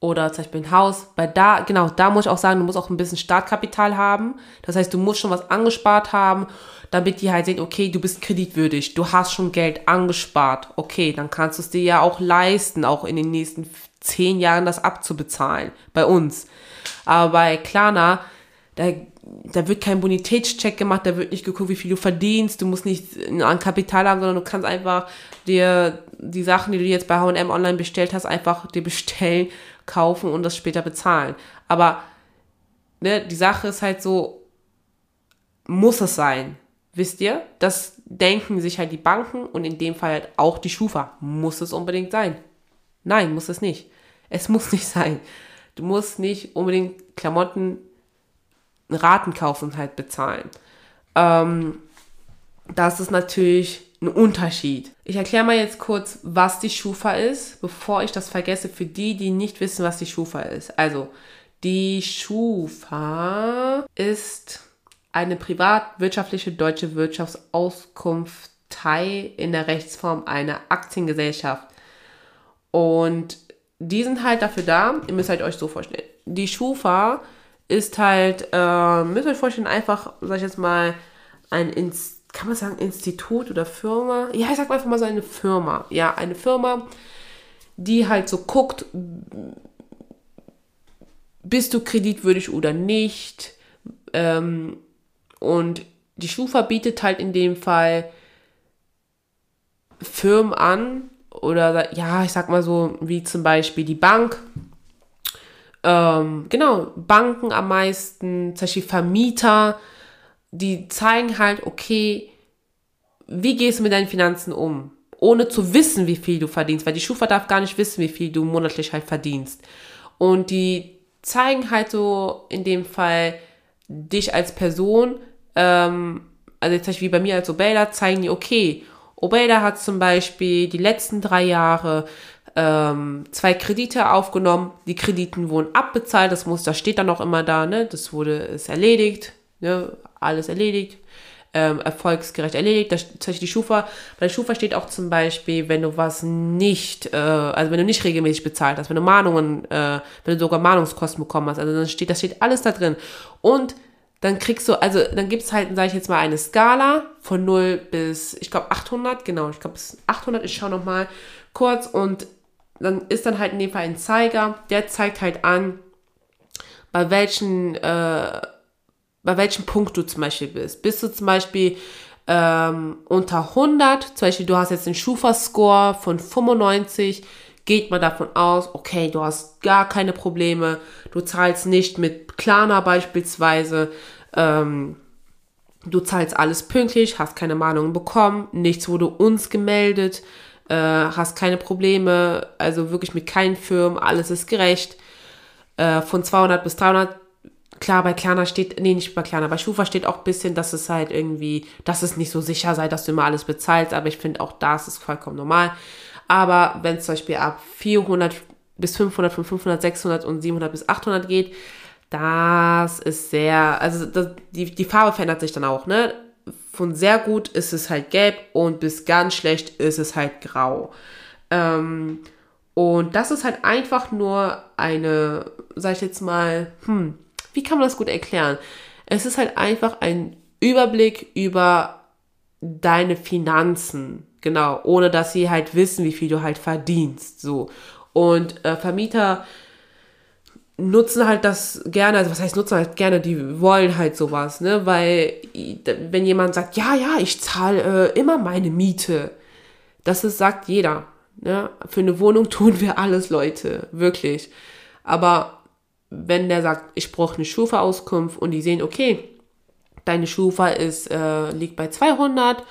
oder zum Beispiel ein Haus, weil da, genau, da muss ich auch sagen, du musst auch ein bisschen Startkapital haben. Das heißt, du musst schon was angespart haben, damit die halt sehen, okay, du bist kreditwürdig, du hast schon Geld angespart. Okay, dann kannst du es dir ja auch leisten, auch in den nächsten zehn Jahren das abzubezahlen. Bei uns. Aber bei Klarna, da, da wird kein Bonitätscheck gemacht, da wird nicht geguckt, wie viel du verdienst, du musst nicht an Kapital haben, sondern du kannst einfach dir die Sachen, die du jetzt bei H&M online bestellt hast, einfach dir bestellen kaufen und das später bezahlen. Aber ne, die Sache ist halt so, muss es sein. Wisst ihr? Das denken sich halt die Banken und in dem Fall halt auch die Schufa. Muss es unbedingt sein? Nein, muss es nicht. Es muss nicht sein. Du musst nicht unbedingt Klamotten Raten kaufen und halt bezahlen. Ähm, das ist natürlich ein Unterschied. Ich erkläre mal jetzt kurz, was die Schufa ist, bevor ich das vergesse, für die, die nicht wissen, was die Schufa ist. Also, die Schufa ist eine privatwirtschaftliche deutsche Wirtschaftsauskunftei in der Rechtsform einer Aktiengesellschaft. Und die sind halt dafür da, ihr müsst halt euch so vorstellen. Die Schufa ist halt, äh, müsst ihr euch vorstellen, einfach, sag ich jetzt mal, ein Institut kann man sagen, Institut oder Firma? Ja, ich sag einfach mal so eine Firma. Ja, eine Firma, die halt so guckt, bist du kreditwürdig oder nicht. Ähm, und die Schufa bietet halt in dem Fall Firmen an oder ja, ich sag mal so, wie zum Beispiel die Bank. Ähm, genau, Banken am meisten, zum Beispiel Vermieter, die zeigen halt, okay, wie gehst du mit deinen Finanzen um? Ohne zu wissen, wie viel du verdienst, weil die Schufa darf gar nicht wissen, wie viel du monatlich halt verdienst. Und die zeigen halt so in dem Fall dich als Person, ähm, also jetzt wie bei mir als Obelda, zeigen die, okay, Obelda hat zum Beispiel die letzten drei Jahre ähm, zwei Kredite aufgenommen, die Krediten wurden abbezahlt, das muss, das steht dann auch immer da, ne, das wurde, ist erledigt, ne, alles erledigt, ähm, erfolgsgerecht erledigt. Das zeigt die Schufa. Bei der Schufa steht auch zum Beispiel, wenn du was nicht, äh, also wenn du nicht regelmäßig bezahlt hast, wenn du Mahnungen, äh, wenn du sogar Mahnungskosten bekommen hast, also dann steht, das steht alles da drin. Und dann kriegst du, also dann gibt es halt, sage ich jetzt mal, eine Skala von 0 bis, ich glaube 800, genau, ich glaube bis 800, ich schaue nochmal kurz und dann ist dann halt in dem Fall ein Zeiger, der zeigt halt an, bei welchen äh, bei welchem Punkt du zum Beispiel bist. Bist du zum Beispiel ähm, unter 100, zum Beispiel du hast jetzt einen Schufa-Score von 95, geht man davon aus, okay, du hast gar keine Probleme, du zahlst nicht mit Klarna beispielsweise, ähm, du zahlst alles pünktlich, hast keine Mahnungen bekommen, nichts wurde uns gemeldet, äh, hast keine Probleme, also wirklich mit keinen Firmen, alles ist gerecht. Äh, von 200 bis 300 Klar, bei Klarna steht, nee, nicht bei Klarna, bei Schufa steht auch ein bisschen, dass es halt irgendwie, dass es nicht so sicher sei, dass du immer alles bezahlst, aber ich finde auch das ist vollkommen normal. Aber wenn es zum Beispiel ab 400 bis 500, von 500, 600 und 700 bis 800 geht, das ist sehr, also das, die, die Farbe verändert sich dann auch, ne? Von sehr gut ist es halt gelb und bis ganz schlecht ist es halt grau. Ähm, und das ist halt einfach nur eine, sag ich jetzt mal, hm, wie kann man das gut erklären? Es ist halt einfach ein Überblick über deine Finanzen. Genau, ohne dass sie halt wissen, wie viel du halt verdienst. So. Und äh, Vermieter nutzen halt das gerne, also was heißt nutzen halt gerne, die wollen halt sowas, ne? Weil wenn jemand sagt, ja, ja, ich zahle äh, immer meine Miete, das ist, sagt jeder. Ne? Für eine Wohnung tun wir alles, Leute, wirklich. Aber wenn der sagt, ich brauche eine Schufa-Auskunft und die sehen, okay, deine Schufa ist, äh, liegt bei 200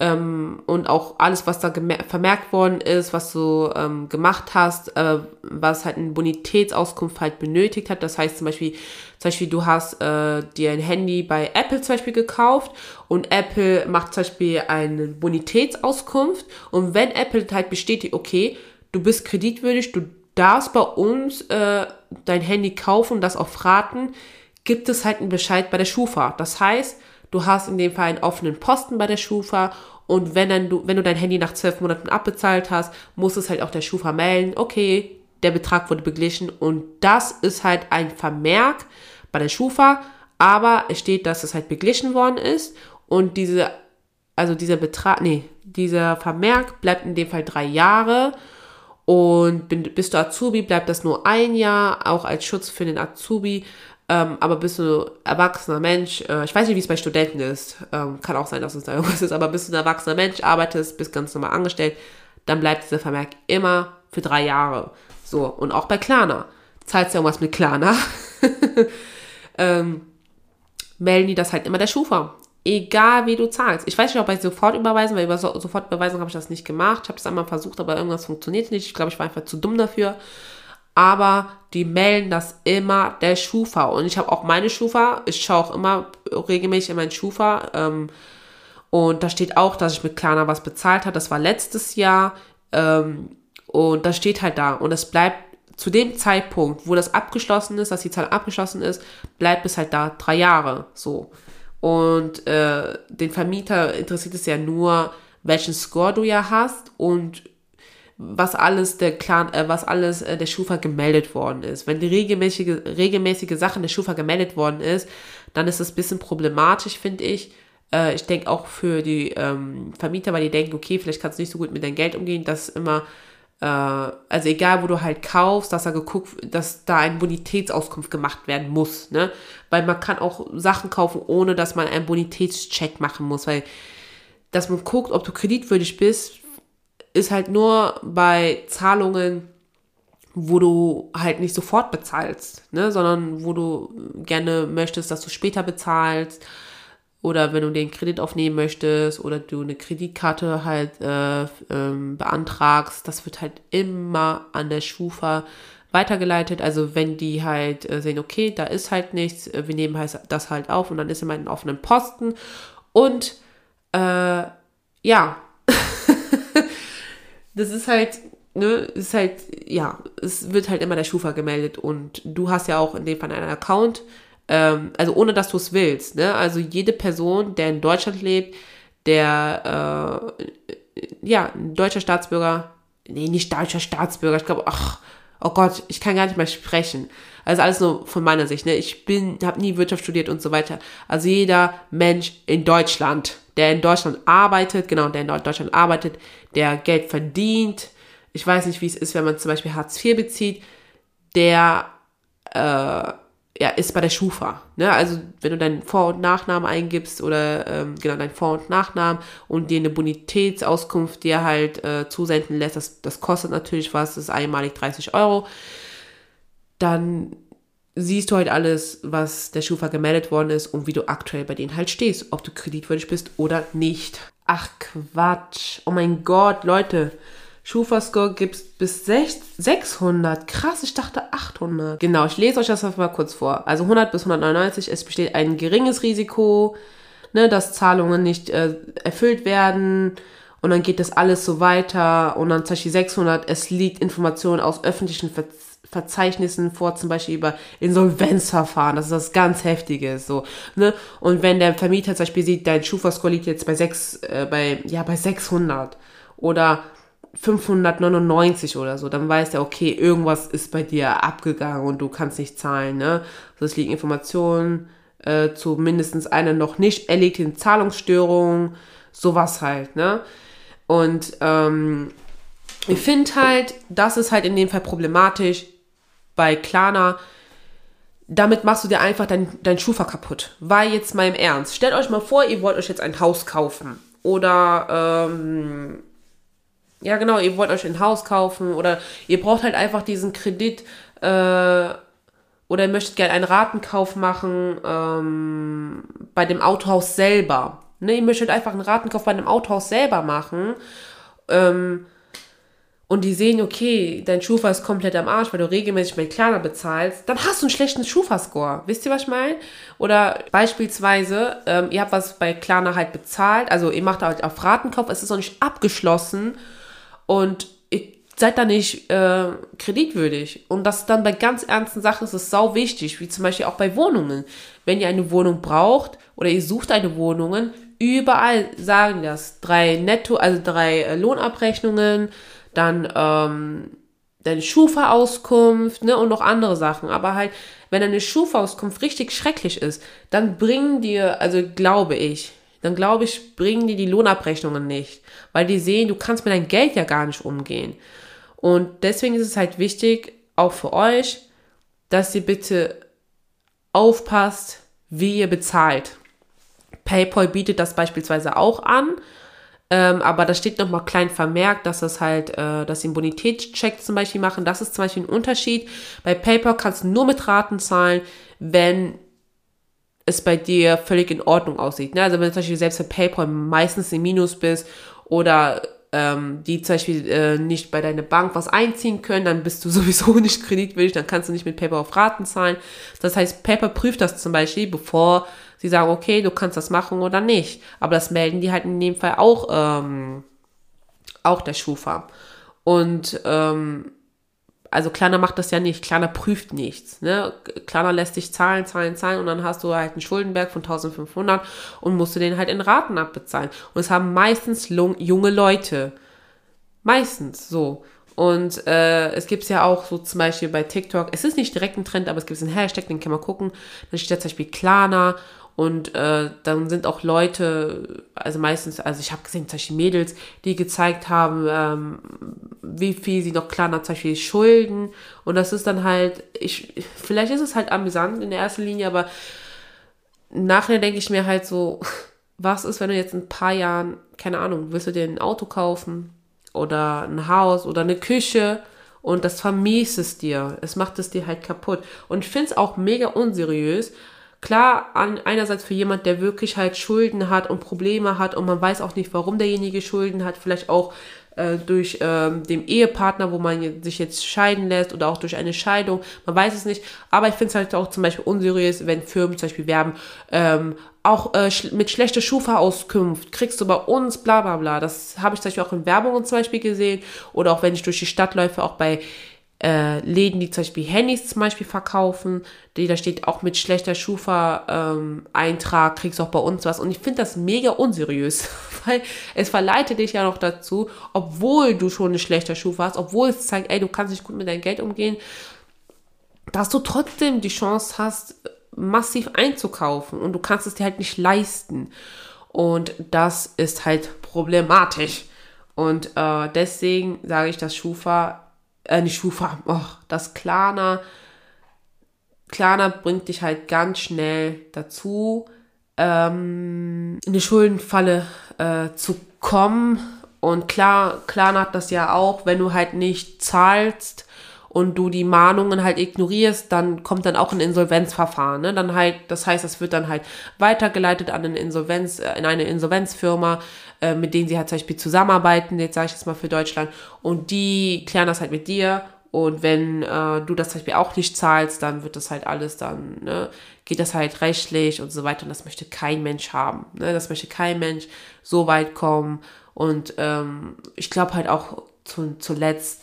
ähm, und auch alles, was da vermerkt worden ist, was du ähm, gemacht hast, äh, was halt eine Bonitätsauskunft halt benötigt hat. Das heißt zum Beispiel, zum Beispiel du hast äh, dir ein Handy bei Apple zum Beispiel gekauft und Apple macht zum Beispiel eine Bonitätsauskunft und wenn Apple halt bestätigt, okay, du bist kreditwürdig, du darfst bei uns äh, dein Handy kaufen und das auf Raten, gibt es halt einen Bescheid bei der Schufa. Das heißt, du hast in dem Fall einen offenen Posten bei der Schufa und wenn, dann du, wenn du dein Handy nach zwölf Monaten abbezahlt hast, muss es halt auch der Schufa melden, okay, der Betrag wurde beglichen und das ist halt ein Vermerk bei der Schufa, aber es steht, dass es halt beglichen worden ist und diese, also dieser Betrag, nee, dieser Vermerk bleibt in dem Fall drei Jahre und bist du Azubi, bleibt das nur ein Jahr, auch als Schutz für den Azubi. Ähm, aber bist du erwachsener Mensch, äh, ich weiß nicht, wie es bei Studenten ist, ähm, kann auch sein, dass es da irgendwas ist, aber bist du ein erwachsener Mensch, arbeitest, bist ganz normal angestellt, dann bleibt dieser Vermerk immer für drei Jahre. So, und auch bei Klarna. Zahlst du irgendwas mit Klarna, ähm, melden die das halt immer der Schufa. Egal wie du zahlst. Ich weiß nicht, ob bei Sofortüberweisung, weil über so Sofortüberweisung habe ich das nicht gemacht. Ich habe es einmal versucht, aber irgendwas funktioniert nicht. Ich glaube, ich war einfach zu dumm dafür. Aber die melden das immer der Schufa. Und ich habe auch meine Schufa. Ich schaue auch immer regelmäßig in meinen Schufa. Ähm, und da steht auch, dass ich mit Klarna was bezahlt habe. Das war letztes Jahr. Ähm, und das steht halt da. Und es bleibt zu dem Zeitpunkt, wo das abgeschlossen ist, dass die Zahlung abgeschlossen ist, bleibt es halt da drei Jahre. So. Und äh, den Vermieter interessiert es ja nur, welchen Score du ja hast und was alles der Clan, äh, was alles äh, der Schufa gemeldet worden ist. Wenn die regelmäßige, regelmäßige Sache der Schufa gemeldet worden ist, dann ist das ein bisschen problematisch, finde ich. Äh, ich denke auch für die ähm, Vermieter, weil die denken, okay, vielleicht kannst du nicht so gut mit deinem Geld umgehen, dass immer äh, also egal wo du halt kaufst, dass da geguckt, dass da eine Bonitätsauskunft gemacht werden muss, ne? Weil man kann auch Sachen kaufen, ohne dass man einen Bonitätscheck machen muss, weil dass man guckt, ob du kreditwürdig bist, ist halt nur bei Zahlungen, wo du halt nicht sofort bezahlst, ne, sondern wo du gerne möchtest, dass du später bezahlst oder wenn du den Kredit aufnehmen möchtest oder du eine Kreditkarte halt äh, ähm, beantragst, das wird halt immer an der Schufa weitergeleitet. Also wenn die halt äh, sehen, okay, da ist halt nichts, äh, wir nehmen halt das halt auf und dann ist immer ein offenen Posten. Und äh, ja, das ist halt, ne, ist halt, ja, es wird halt immer der Schufa gemeldet und du hast ja auch in dem Fall einen Account ähm, also ohne dass du es willst. Ne? Also jede Person, der in Deutschland lebt, der äh, ja, ein deutscher Staatsbürger, nee, nicht deutscher Staatsbürger, ich glaube, ach, oh Gott, ich kann gar nicht mehr sprechen. Also alles nur von meiner Sicht, ne? Ich bin, habe nie Wirtschaft studiert und so weiter. Also jeder Mensch in Deutschland, der in Deutschland arbeitet, genau, der in Deutschland arbeitet, der Geld verdient. Ich weiß nicht, wie es ist, wenn man zum Beispiel Hartz IV bezieht, der äh, ja, ist bei der Schufa. Ne? Also wenn du deinen Vor- und Nachnamen eingibst oder ähm, genau deinen Vor- und Nachnamen und dir eine Bonitätsauskunft dir halt äh, zusenden lässt, das, das kostet natürlich was, das ist einmalig 30 Euro, dann siehst du halt alles, was der Schufa gemeldet worden ist und wie du aktuell bei denen halt stehst, ob du kreditwürdig bist oder nicht. Ach Quatsch. Oh mein Gott, Leute. Schufa-Score gibt es bis 600. Krass, ich dachte 800. Genau, ich lese euch das mal kurz vor. Also 100 bis 199, es besteht ein geringes Risiko, ne, dass Zahlungen nicht äh, erfüllt werden. Und dann geht das alles so weiter. Und dann zum Beispiel 600, es liegt Informationen aus öffentlichen Ver Verzeichnissen vor, zum Beispiel über Insolvenzverfahren. Das ist das ganz Heftige, so, ne? Und wenn der Vermieter zum Beispiel sieht, dein Schufa-Score liegt jetzt bei 6, äh, bei, ja, bei 600. Oder 599 oder so, dann weiß er, okay, irgendwas ist bei dir abgegangen und du kannst nicht zahlen, ne? Also es liegen Informationen äh, zu mindestens einer noch nicht erlegten Zahlungsstörung, sowas halt, ne? Und ähm, ich finde halt, das ist halt in dem Fall problematisch bei Klarna. Damit machst du dir einfach dein, dein Schufa kaputt. Weil jetzt mal im Ernst, stellt euch mal vor, ihr wollt euch jetzt ein Haus kaufen. Oder, ähm, ja genau, ihr wollt euch ein Haus kaufen. Oder ihr braucht halt einfach diesen Kredit, äh, oder ihr möchtet gerne einen Ratenkauf machen ähm, bei dem Autohaus selber. Ne, ihr möchtet einfach einen Ratenkauf bei einem Autohaus selber machen. Ähm, und die sehen, okay, dein Schufa ist komplett am Arsch, weil du regelmäßig bei Klarna bezahlst, dann hast du einen schlechten Schufa-Score. Wisst ihr, was ich meine? Oder beispielsweise, ähm, ihr habt was bei Klarna halt bezahlt, also ihr macht halt auf Ratenkauf, es ist noch nicht abgeschlossen und ihr seid da nicht äh, kreditwürdig. Und das dann bei ganz ernsten Sachen ist es sau wichtig, wie zum Beispiel auch bei Wohnungen. Wenn ihr eine Wohnung braucht oder ihr sucht eine Wohnung, überall sagen das. Drei Netto, also drei äh, Lohnabrechnungen, dann ähm, deine Schufa-Auskunft ne, und noch andere Sachen. Aber halt, wenn deine Schufa-Auskunft richtig schrecklich ist, dann bringen dir, also glaube ich, dann glaube ich, bringen dir die Lohnabrechnungen nicht. Weil die sehen, du kannst mit deinem Geld ja gar nicht umgehen. Und deswegen ist es halt wichtig, auch für euch, dass ihr bitte aufpasst, wie ihr bezahlt. PayPal bietet das beispielsweise auch an, ähm, aber da steht nochmal klein vermerkt, dass das halt, äh, dass sie einen Bonitätscheck zum Beispiel machen. Das ist zum Beispiel ein Unterschied. Bei PayPal kannst du nur mit Raten zahlen, wenn es bei dir völlig in Ordnung aussieht. Ne? Also wenn du zum Beispiel selbst bei PayPal meistens im Minus bist oder ähm, die zum Beispiel äh, nicht bei deiner Bank was einziehen können, dann bist du sowieso nicht kreditwürdig, dann kannst du nicht mit PayPal auf Raten zahlen. Das heißt, PayPal prüft das zum Beispiel, bevor sie sagen, okay, du kannst das machen oder nicht. Aber das melden die halt in dem Fall auch, ähm, auch der Schufa. Und ähm, also Klarna macht das ja nicht, Klarna prüft nichts. Ne? Klarna lässt dich zahlen, zahlen, zahlen und dann hast du halt einen Schuldenberg von 1500 und musst du den halt in Raten abbezahlen. Und es haben meistens junge Leute. Meistens so. Und äh, es gibt es ja auch so zum Beispiel bei TikTok, es ist nicht direkt ein Trend, aber es gibt einen Hashtag, den kann man gucken. Da steht da zum Beispiel Klarna und äh, dann sind auch Leute, also meistens, also ich habe gesehen, zum Beispiel Mädels, die gezeigt haben, ähm, wie viel sie noch klar zum Beispiel schulden. Und das ist dann halt, ich, vielleicht ist es halt amüsant in der ersten Linie, aber nachher denke ich mir halt so, was ist, wenn du jetzt in ein paar Jahren, keine Ahnung, willst du dir ein Auto kaufen oder ein Haus oder eine Küche und das vermies es dir. Es macht es dir halt kaputt. Und ich finde es auch mega unseriös, Klar, an, einerseits für jemand, der wirklich halt Schulden hat und Probleme hat und man weiß auch nicht, warum derjenige Schulden hat, vielleicht auch äh, durch ähm, dem Ehepartner, wo man sich jetzt scheiden lässt oder auch durch eine Scheidung, man weiß es nicht. Aber ich finde es halt auch zum Beispiel unseriös, wenn Firmen zum Beispiel werben, ähm, auch äh, mit schlechter Schufa-Auskunft kriegst du bei uns, bla bla bla. Das habe ich zum Beispiel auch in Werbungen zum Beispiel gesehen oder auch wenn ich durch die Stadt läufe, auch bei äh, Läden, die zum Beispiel Handys zum Beispiel verkaufen, die da steht auch mit schlechter Schufa-Eintrag, ähm, kriegst du auch bei uns was. Und ich finde das mega unseriös, weil es verleitet dich ja noch dazu, obwohl du schon eine schlechte Schufa hast, obwohl es zeigt, ey, du kannst nicht gut mit deinem Geld umgehen, dass du trotzdem die Chance hast, massiv einzukaufen und du kannst es dir halt nicht leisten. Und das ist halt problematisch. Und äh, deswegen sage ich, dass Schufa äh, nicht Schufa, oh, das Klarna. Klarna bringt dich halt ganz schnell dazu, ähm, in die Schuldenfalle äh, zu kommen. Und klar, Klarna hat das ja auch, wenn du halt nicht zahlst und du die Mahnungen halt ignorierst, dann kommt dann auch ein Insolvenzverfahren. Ne? Dann halt, das heißt, das wird dann halt weitergeleitet an eine Insolvenz, äh, in eine Insolvenzfirma, äh, mit denen sie halt zum Beispiel zusammenarbeiten, jetzt sage ich jetzt mal für Deutschland, und die klären das halt mit dir. Und wenn äh, du das zum Beispiel auch nicht zahlst, dann wird das halt alles dann, ne, geht das halt rechtlich und so weiter. Und das möchte kein Mensch haben. Ne? Das möchte kein Mensch so weit kommen. Und ähm, ich glaube halt auch zu, zuletzt,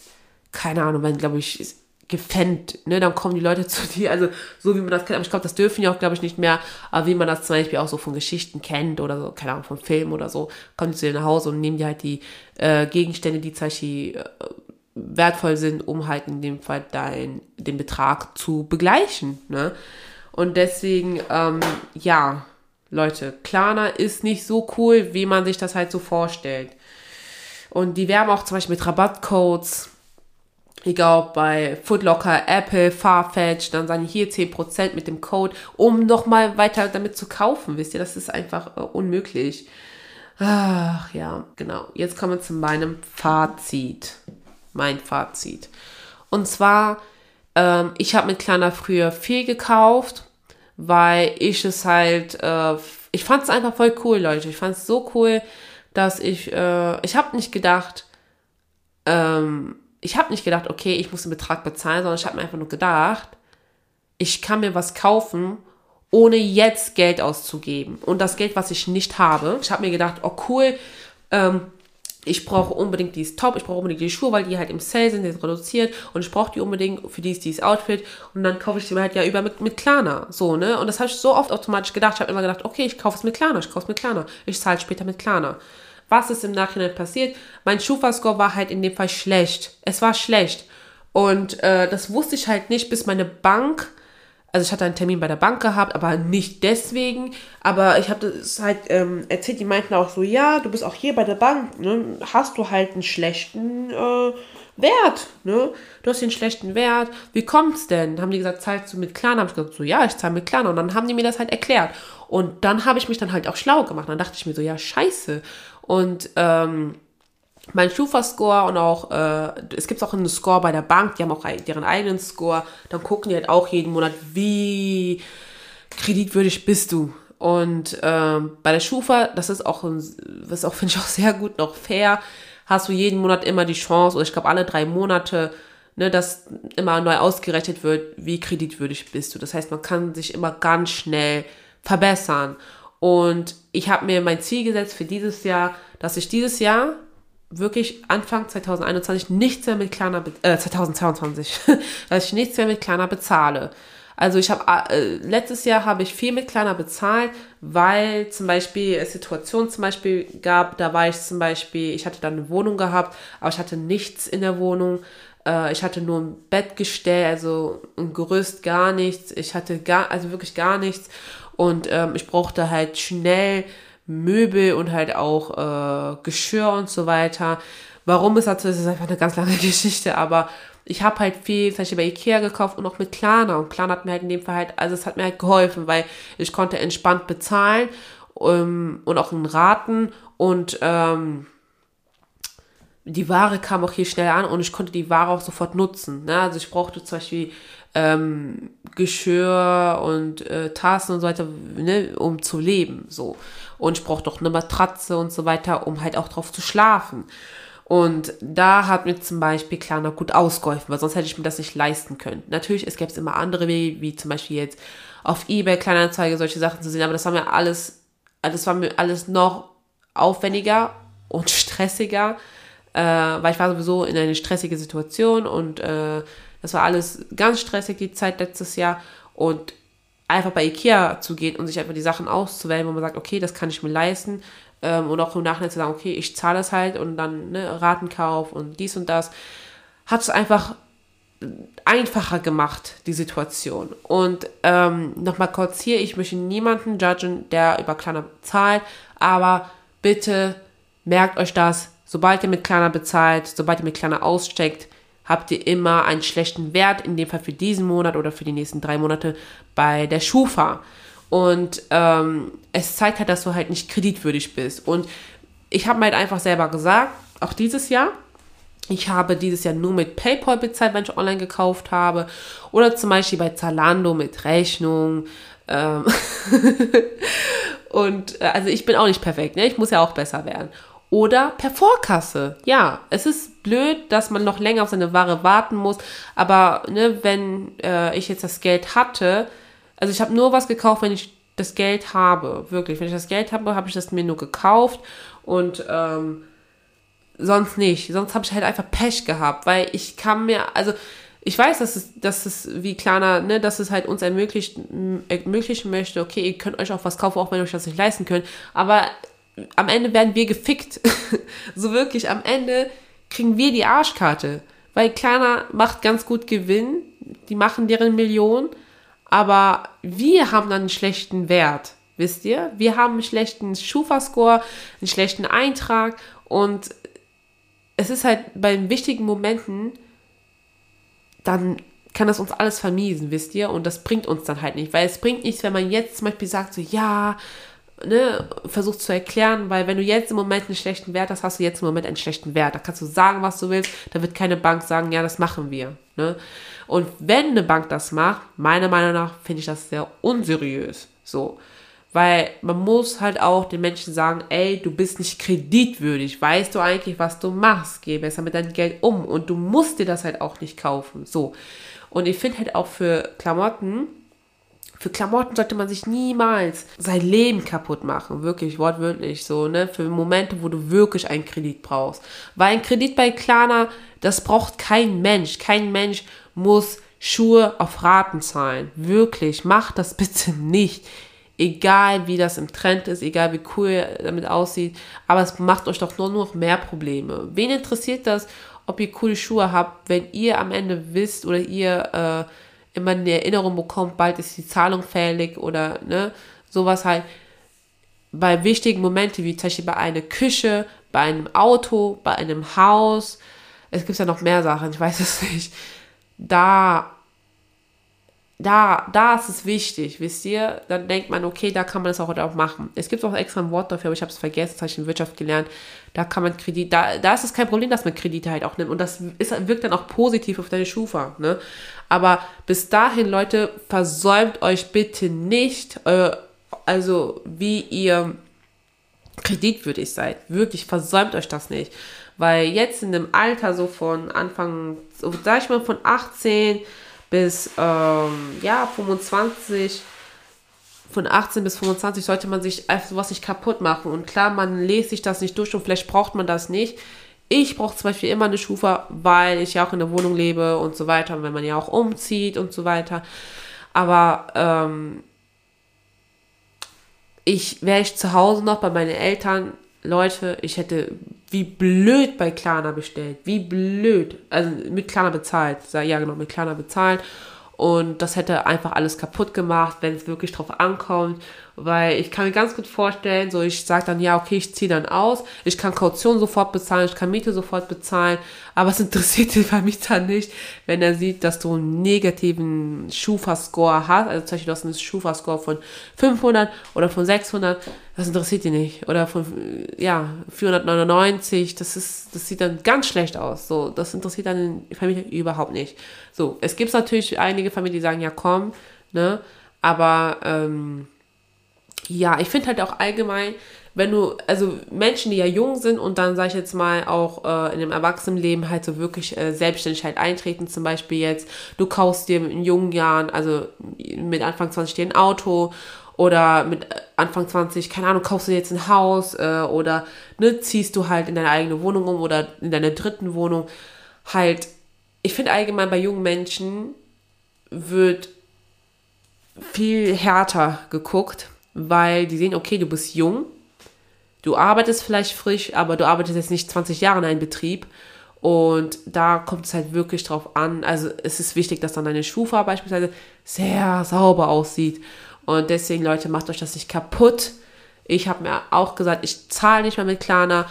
keine Ahnung, wenn, glaube ich, gefennt, ne, dann kommen die Leute zu dir, also so wie man das kennt, aber ich glaube, das dürfen ja auch, glaube ich, nicht mehr, aber wie man das zum Beispiel auch so von Geschichten kennt oder so, keine Ahnung, von Filmen oder so, kommen die zu dir nach Hause und nehmen dir halt die äh, Gegenstände, die zum Beispiel äh, wertvoll sind, um halt in dem Fall dein, den Betrag zu begleichen, ne, und deswegen, ähm, ja, Leute, Klarna ist nicht so cool, wie man sich das halt so vorstellt. Und die werben auch zum Beispiel mit Rabattcodes. Egal bei Footlocker, Apple, Farfetch, dann sagen hier 10% mit dem Code, um nochmal weiter damit zu kaufen. Wisst ihr, das ist einfach äh, unmöglich. Ach ja, genau. Jetzt kommen wir zu meinem Fazit. Mein Fazit. Und zwar, ähm, ich habe mit Kleiner früher viel gekauft, weil ich es halt, äh, ich fand es einfach voll cool, Leute. Ich fand es so cool, dass ich, äh, ich habe nicht gedacht, ähm, ich habe nicht gedacht, okay, ich muss den Betrag bezahlen, sondern ich habe mir einfach nur gedacht, ich kann mir was kaufen ohne jetzt Geld auszugeben. Und das Geld, was ich nicht habe, ich habe mir gedacht, oh cool, ähm, ich brauche unbedingt dieses Top, ich brauche unbedingt die Schuhe, weil die halt im Sale sind, die sind reduziert und ich brauche die unbedingt für dies, dieses Outfit und dann kaufe ich sie mir halt ja über mit, mit Klarna, so, ne? Und das habe ich so oft automatisch gedacht, ich habe immer gedacht, okay, ich kaufe es mit Klarna, ich kaufe es mit Klarna, ich zahle später mit Klarna. Was ist im Nachhinein passiert? Mein Schufa-Score war halt in dem Fall schlecht. Es war schlecht. Und äh, das wusste ich halt nicht, bis meine Bank also ich hatte einen Termin bei der Bank gehabt, aber nicht deswegen. Aber ich habe das halt ähm, erzählt, die meinten auch so, ja, du bist auch hier bei der Bank, ne? Hast du halt einen schlechten äh, Wert, ne? Du hast den schlechten Wert. Wie kommt's denn? Haben die gesagt, zahlst du mit Klarna? Habe ich gesagt, so, ja, ich zahle mit Klarna. Und dann haben die mir das halt erklärt. Und dann habe ich mich dann halt auch schlau gemacht. Dann dachte ich mir so, ja, scheiße. Und ähm, mein Schufa-Score und auch, äh, es gibt auch einen Score bei der Bank, die haben auch deren eigenen Score. Dann gucken die halt auch jeden Monat, wie kreditwürdig bist du. Und ähm, bei der Schufa, das ist auch, ein, das auch finde ich auch sehr gut, noch fair, hast du jeden Monat immer die Chance, oder ich glaube alle drei Monate, ne, dass immer neu ausgerechnet wird, wie kreditwürdig bist du. Das heißt, man kann sich immer ganz schnell verbessern. Und ich habe mir mein Ziel gesetzt für dieses Jahr, dass ich dieses Jahr wirklich Anfang 2021 nichts mehr mit Klarna, äh, 2022, dass ich nichts mehr mit Klarna bezahle. Also ich habe, äh, letztes Jahr habe ich viel mit Klarna bezahlt, weil zum Beispiel es Situationen zum Beispiel gab, da war ich zum Beispiel, ich hatte dann eine Wohnung gehabt, aber ich hatte nichts in der Wohnung. Äh, ich hatte nur ein Bettgestell, also ein Gerüst, gar nichts. Ich hatte gar, also wirklich gar nichts. Und ähm, ich brauchte halt schnell Möbel und halt auch äh, Geschirr und so weiter. Warum ist das so? Das ist einfach eine ganz lange Geschichte, aber ich habe halt viel, zum Beispiel bei Ikea gekauft und auch mit Klarna. Und Klarna hat mir halt in dem Fall halt, also es hat mir halt geholfen, weil ich konnte entspannt bezahlen um, ähm, und auch in Raten und ähm, die Ware kam auch hier schnell an und ich konnte die Ware auch sofort nutzen. Ne? Also ich brauchte zum Beispiel ähm, Geschirr und äh, Tassen und so weiter, ne, um zu leben. So. Und ich brauche doch eine Matratze und so weiter, um halt auch drauf zu schlafen. Und da hat mir zum Beispiel Klarna gut ausgeholfen, weil sonst hätte ich mir das nicht leisten können. Natürlich, es gäbe immer andere Wege, wie zum Beispiel jetzt auf Ebay Kleinanzeige solche Sachen zu sehen, aber das war mir alles, das war mir alles noch aufwendiger und stressiger, äh, weil ich war sowieso in eine stressige Situation und äh, das war alles ganz stressig, die Zeit letztes Jahr. Und einfach bei Ikea zu gehen und sich einfach die Sachen auszuwählen, wo man sagt, okay, das kann ich mir leisten. Ähm, und auch im Nachhinein zu sagen, okay, ich zahle es halt und dann ne, Ratenkauf und dies und das, hat es einfach einfacher gemacht, die Situation. Und ähm, nochmal kurz hier, ich möchte niemanden judgen, der über Klarna zahlt, aber bitte merkt euch das, sobald ihr mit Klarna bezahlt, sobald ihr mit Klarna aussteckt, habt ihr immer einen schlechten Wert, in dem Fall für diesen Monat oder für die nächsten drei Monate bei der Schufa. Und ähm, es zeigt halt, dass du halt nicht kreditwürdig bist. Und ich habe mir halt einfach selber gesagt, auch dieses Jahr, ich habe dieses Jahr nur mit PayPal bezahlt, wenn ich online gekauft habe. Oder zum Beispiel bei Zalando mit Rechnung. Ähm und äh, also ich bin auch nicht perfekt, ne? Ich muss ja auch besser werden. Oder per Vorkasse. Ja, es ist blöd, dass man noch länger auf seine Ware warten muss. Aber ne, wenn äh, ich jetzt das Geld hatte, also ich habe nur was gekauft, wenn ich das Geld habe. Wirklich, wenn ich das Geld habe, habe ich das mir nur gekauft und ähm, sonst nicht. Sonst habe ich halt einfach Pech gehabt, weil ich kann mir, also ich weiß, dass es, dass es wie Klarna, ne, dass es halt uns ermöglicht, ermöglichen möchte, okay, ihr könnt euch auch was kaufen, auch wenn ihr euch das nicht leisten könnt. Aber am Ende werden wir gefickt. so wirklich, am Ende kriegen wir die Arschkarte. Weil Klarna macht ganz gut Gewinn, die machen deren Millionen, aber wir haben dann einen schlechten Wert, wisst ihr? Wir haben einen schlechten Schufa-Score, einen schlechten Eintrag und es ist halt bei wichtigen Momenten, dann kann das uns alles vermiesen, wisst ihr? Und das bringt uns dann halt nicht, weil es bringt nichts, wenn man jetzt zum Beispiel sagt, so, ja, ne, versucht zu erklären, weil wenn du jetzt im Moment einen schlechten Wert hast, hast du jetzt im Moment einen schlechten Wert. Da kannst du sagen, was du willst, da wird keine Bank sagen, ja, das machen wir. Ne? Und wenn eine Bank das macht, meiner Meinung nach, finde ich das sehr unseriös. So. Weil man muss halt auch den Menschen sagen, ey, du bist nicht kreditwürdig. Weißt du eigentlich, was du machst? Geh besser mit deinem Geld um. Und du musst dir das halt auch nicht kaufen. So. Und ich finde halt auch für Klamotten, für Klamotten sollte man sich niemals sein Leben kaputt machen. Wirklich, wortwörtlich so, ne? Für Momente, wo du wirklich einen Kredit brauchst. Weil ein Kredit bei Klarna, das braucht kein Mensch. Kein Mensch muss Schuhe auf Raten zahlen. Wirklich, mach das bitte nicht egal wie das im Trend ist, egal wie cool er damit aussieht, aber es macht euch doch nur noch mehr Probleme. Wen interessiert das, ob ihr coole Schuhe habt, wenn ihr am Ende wisst oder ihr äh, immer eine Erinnerung bekommt, bald ist die Zahlung fällig oder ne, sowas halt. Bei wichtigen Momenten, wie zum Beispiel bei einer Küche, bei einem Auto, bei einem Haus, es gibt ja noch mehr Sachen, ich weiß es nicht, da da, da ist es wichtig, wisst ihr? Dann denkt man, okay, da kann man das auch, auch machen. Es gibt auch extra ein Wort dafür, aber ich habe es vergessen, das habe ich in Wirtschaft gelernt. Da kann man Kredit, da, da ist es kein Problem, dass man Kredite halt auch nimmt. Und das ist, wirkt dann auch positiv auf deine Schufa. Ne? Aber bis dahin, Leute, versäumt euch bitte nicht, äh, also wie ihr kreditwürdig seid. Wirklich, versäumt euch das nicht. Weil jetzt in dem Alter so von Anfang, so, sag ich mal, von 18 bis ähm, ja, 25, von 18 bis 25 sollte man sich sowas nicht kaputt machen. Und klar, man lest sich das nicht durch und vielleicht braucht man das nicht. Ich brauche zum Beispiel immer eine Schufa, weil ich ja auch in der Wohnung lebe und so weiter. Wenn man ja auch umzieht und so weiter. Aber ähm, ich wäre ich zu Hause noch bei meinen Eltern, Leute, ich hätte wie blöd bei Klarna bestellt. Wie blöd. Also mit Klarna bezahlt. Ja, genau, mit Klarna bezahlt. Und das hätte einfach alles kaputt gemacht, wenn es wirklich drauf ankommt. Weil ich kann mir ganz gut vorstellen, so ich sage dann, ja, okay, ich ziehe dann aus, ich kann Kaution sofort bezahlen, ich kann Miete sofort bezahlen, aber es interessiert den Vermieter nicht, wenn er sieht, dass du einen negativen Schufa-Score hast, also zum Beispiel du hast einen Schufa-Score von 500 oder von 600, das interessiert ihn nicht. Oder von, ja, 499, das ist, das sieht dann ganz schlecht aus. So, das interessiert dann den Vermieter überhaupt nicht. So, es gibt natürlich einige Familien, die sagen, ja, komm, ne, aber, ähm, ja, ich finde halt auch allgemein, wenn du, also Menschen, die ja jung sind und dann, sag ich jetzt mal, auch äh, in dem Erwachsenenleben halt so wirklich äh, Selbstständigkeit eintreten, zum Beispiel jetzt, du kaufst dir in jungen Jahren, also mit Anfang 20 dir ein Auto oder mit Anfang 20, keine Ahnung, kaufst du dir jetzt ein Haus äh, oder ne, ziehst du halt in deine eigene Wohnung um oder in deine dritten Wohnung. Halt, ich finde allgemein bei jungen Menschen wird viel härter geguckt, weil die sehen, okay, du bist jung, du arbeitest vielleicht frisch, aber du arbeitest jetzt nicht 20 Jahre in einem Betrieb. Und da kommt es halt wirklich drauf an. Also es ist wichtig, dass dann deine Schufa beispielsweise sehr sauber aussieht. Und deswegen, Leute, macht euch das nicht kaputt. Ich habe mir auch gesagt, ich zahle nicht mehr mit Klarna.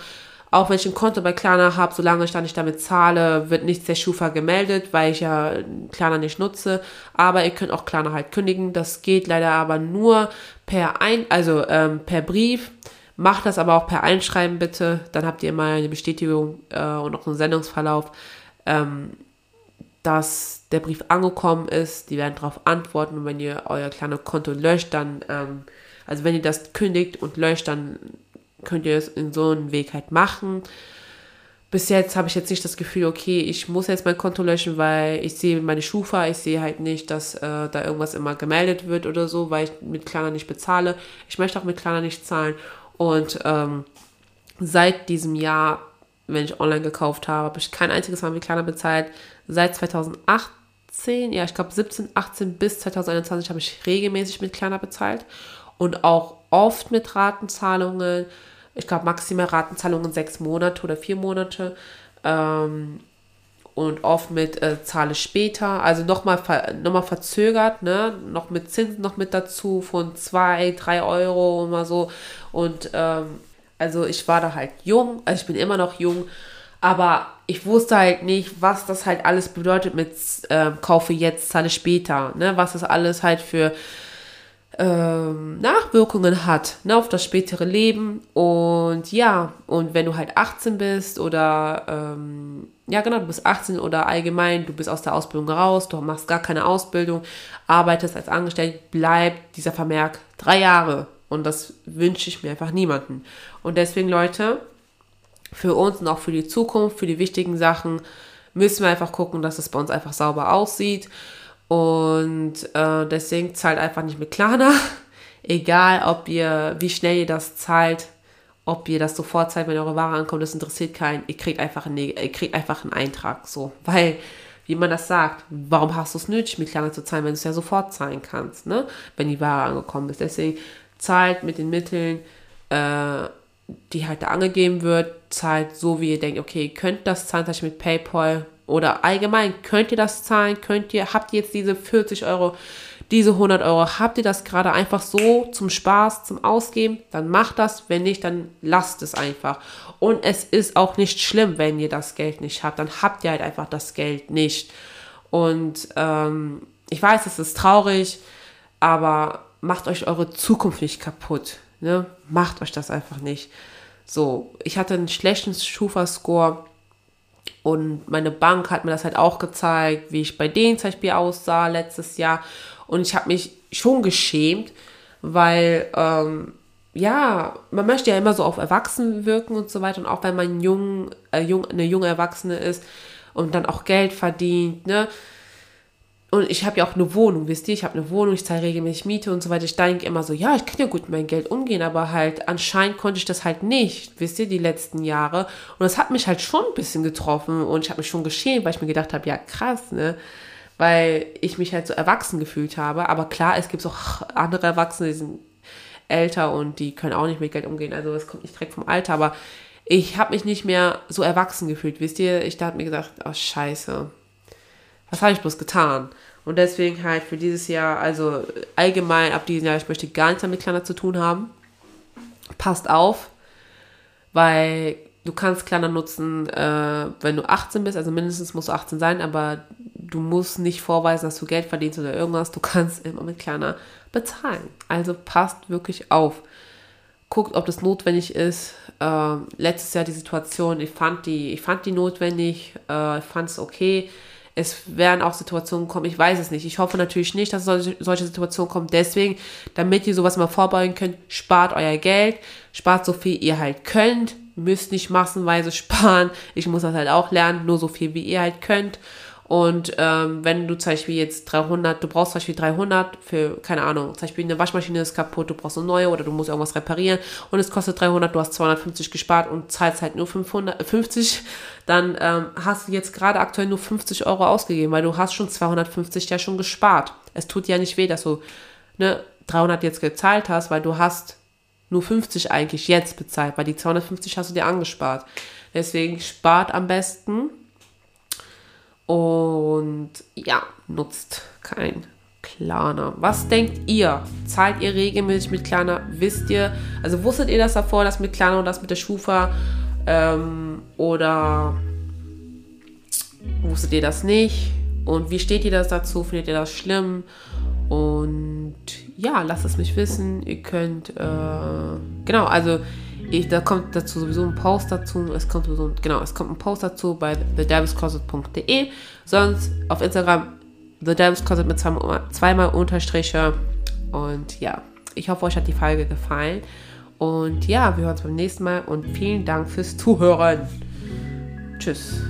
Auch wenn ich ein Konto bei Klarna habe, solange ich da nicht damit zahle, wird nichts der Schufa gemeldet, weil ich ja Klarna nicht nutze. Aber ihr könnt auch Klarna halt kündigen. Das geht leider aber nur per ein, also ähm, per Brief. Macht das aber auch per Einschreiben bitte. Dann habt ihr immer eine Bestätigung äh, und auch einen Sendungsverlauf, ähm, dass der Brief angekommen ist. Die werden darauf antworten. Und wenn ihr euer kleines Konto löscht, dann, ähm, also wenn ihr das kündigt und löscht, dann könnt ihr es in so einem Weg halt machen. Bis jetzt habe ich jetzt nicht das Gefühl, okay, ich muss jetzt mein Konto löschen, weil ich sehe meine Schufa, ich sehe halt nicht, dass äh, da irgendwas immer gemeldet wird oder so, weil ich mit Klarna nicht bezahle. Ich möchte auch mit Klarna nicht zahlen. Und ähm, seit diesem Jahr, wenn ich online gekauft habe, habe ich kein einziges Mal mit Klarna bezahlt. Seit 2018, ja, ich glaube 17, 18 bis 2021 habe ich regelmäßig mit Klarna bezahlt und auch oft mit Ratenzahlungen ich glaube, maximal Ratenzahlungen sechs Monate oder vier Monate. Ähm, und oft mit äh, zahle später, also nochmal noch mal verzögert, ne? noch mit Zinsen noch mit dazu von zwei, drei Euro und mal so. Und ähm, also ich war da halt jung, also ich bin immer noch jung, Aber ich wusste halt nicht, was das halt alles bedeutet mit äh, kaufe jetzt, zahle später. Ne? Was das alles halt für ähm, Nachwirkungen hat ne, auf das spätere Leben. Und ja, und wenn du halt 18 bist oder ähm, ja genau, du bist 18 oder allgemein, du bist aus der Ausbildung raus, du machst gar keine Ausbildung, arbeitest als Angestellte, bleibt dieser Vermerk drei Jahre. Und das wünsche ich mir einfach niemanden. Und deswegen, Leute, für uns und auch für die Zukunft, für die wichtigen Sachen, müssen wir einfach gucken, dass es bei uns einfach sauber aussieht. Und äh, deswegen zahlt einfach nicht mit Klarna. Egal, ob ihr, wie schnell ihr das zahlt, ob ihr das sofort zahlt, wenn eure Ware ankommt, das interessiert keinen. Ihr kriegt einfach einen, ihr kriegt einfach einen Eintrag, so. Weil, wie man das sagt, warum hast du es nötig, mit Klarna zu zahlen, wenn du es ja sofort zahlen kannst, ne? Wenn die Ware angekommen ist. Deswegen zahlt mit den Mitteln, äh, die halt da angegeben wird, zahlt so, wie ihr denkt, okay, ihr könnt das zahlen, zum mit PayPal oder allgemein, könnt ihr das zahlen, könnt ihr, habt ihr jetzt diese 40 Euro, diese 100 Euro, habt ihr das gerade einfach so zum Spaß, zum Ausgeben, dann macht das, wenn nicht, dann lasst es einfach. Und es ist auch nicht schlimm, wenn ihr das Geld nicht habt, dann habt ihr halt einfach das Geld nicht. Und ähm, ich weiß, es ist traurig, aber macht euch eure Zukunft nicht kaputt. Ne? Macht euch das einfach nicht. So, ich hatte einen schlechten Schufa-Score und meine Bank hat mir das halt auch gezeigt, wie ich bei denen zum Beispiel aussah letztes Jahr. Und ich habe mich schon geschämt, weil, ähm, ja, man möchte ja immer so auf Erwachsenen wirken und so weiter. Und auch wenn man jung, äh, jung, eine junge Erwachsene ist und dann auch Geld verdient, ne? Und ich habe ja auch eine Wohnung, wisst ihr? Ich habe eine Wohnung, ich zahle regelmäßig Miete und so weiter. Ich denke immer so, ja, ich kann ja gut mit meinem Geld umgehen, aber halt anscheinend konnte ich das halt nicht, wisst ihr, die letzten Jahre. Und das hat mich halt schon ein bisschen getroffen und ich habe mich schon geschämt, weil ich mir gedacht habe, ja krass, ne? Weil ich mich halt so erwachsen gefühlt habe. Aber klar, es gibt auch andere Erwachsene, die sind älter und die können auch nicht mit Geld umgehen. Also das kommt nicht direkt vom Alter, aber ich habe mich nicht mehr so erwachsen gefühlt, wisst ihr? Ich dachte mir gesagt, oh scheiße, was habe ich bloß getan? Und deswegen halt für dieses Jahr, also allgemein ab diesem Jahr, ich möchte gar nichts mit Klarna zu tun haben. Passt auf, weil du kannst Klarna nutzen, äh, wenn du 18 bist, also mindestens musst du 18 sein, aber du musst nicht vorweisen, dass du Geld verdienst oder irgendwas. Du kannst immer mit Klarna bezahlen. Also passt wirklich auf. Guckt, ob das notwendig ist. Äh, letztes Jahr die Situation, ich fand die, ich fand die notwendig, äh, ich fand es okay es werden auch Situationen kommen, ich weiß es nicht. Ich hoffe natürlich nicht, dass solche, Situationen kommen. Deswegen, damit ihr sowas mal vorbeugen könnt, spart euer Geld, spart so viel ihr halt könnt, müsst nicht massenweise sparen. Ich muss das halt auch lernen, nur so viel wie ihr halt könnt. Und ähm, wenn du zum Beispiel jetzt 300, du brauchst zum Beispiel 300 für, keine Ahnung, zum Beispiel eine Waschmaschine ist kaputt, du brauchst eine neue oder du musst irgendwas reparieren und es kostet 300, du hast 250 gespart und zahlst halt nur 550, dann ähm, hast du jetzt gerade aktuell nur 50 Euro ausgegeben, weil du hast schon 250 ja schon gespart. Es tut ja nicht weh, dass du ne, 300 jetzt gezahlt hast, weil du hast nur 50 eigentlich jetzt bezahlt, weil die 250 hast du dir angespart. Deswegen spart am besten und ja, nutzt kein Klarna. Was denkt ihr? Zahlt ihr regelmäßig mit Klarna? Wisst ihr, also wusstet ihr das davor, das mit Klarna und das mit der Schufa? Ähm, oder wusstet ihr das nicht? Und wie steht ihr das dazu? Findet ihr das schlimm? Und ja, lasst es mich wissen. Ihr könnt, äh, genau, also ich, da kommt dazu sowieso ein Post dazu. Es kommt sowieso, genau, es kommt ein Post dazu bei thedevilscloset.de. Sonst auf Instagram thedevilscloset mit zweimal, zweimal Unterstriche. Und ja, ich hoffe, euch hat die Folge gefallen. Und ja, wir hören uns beim nächsten Mal und vielen Dank fürs Zuhören. Tschüss.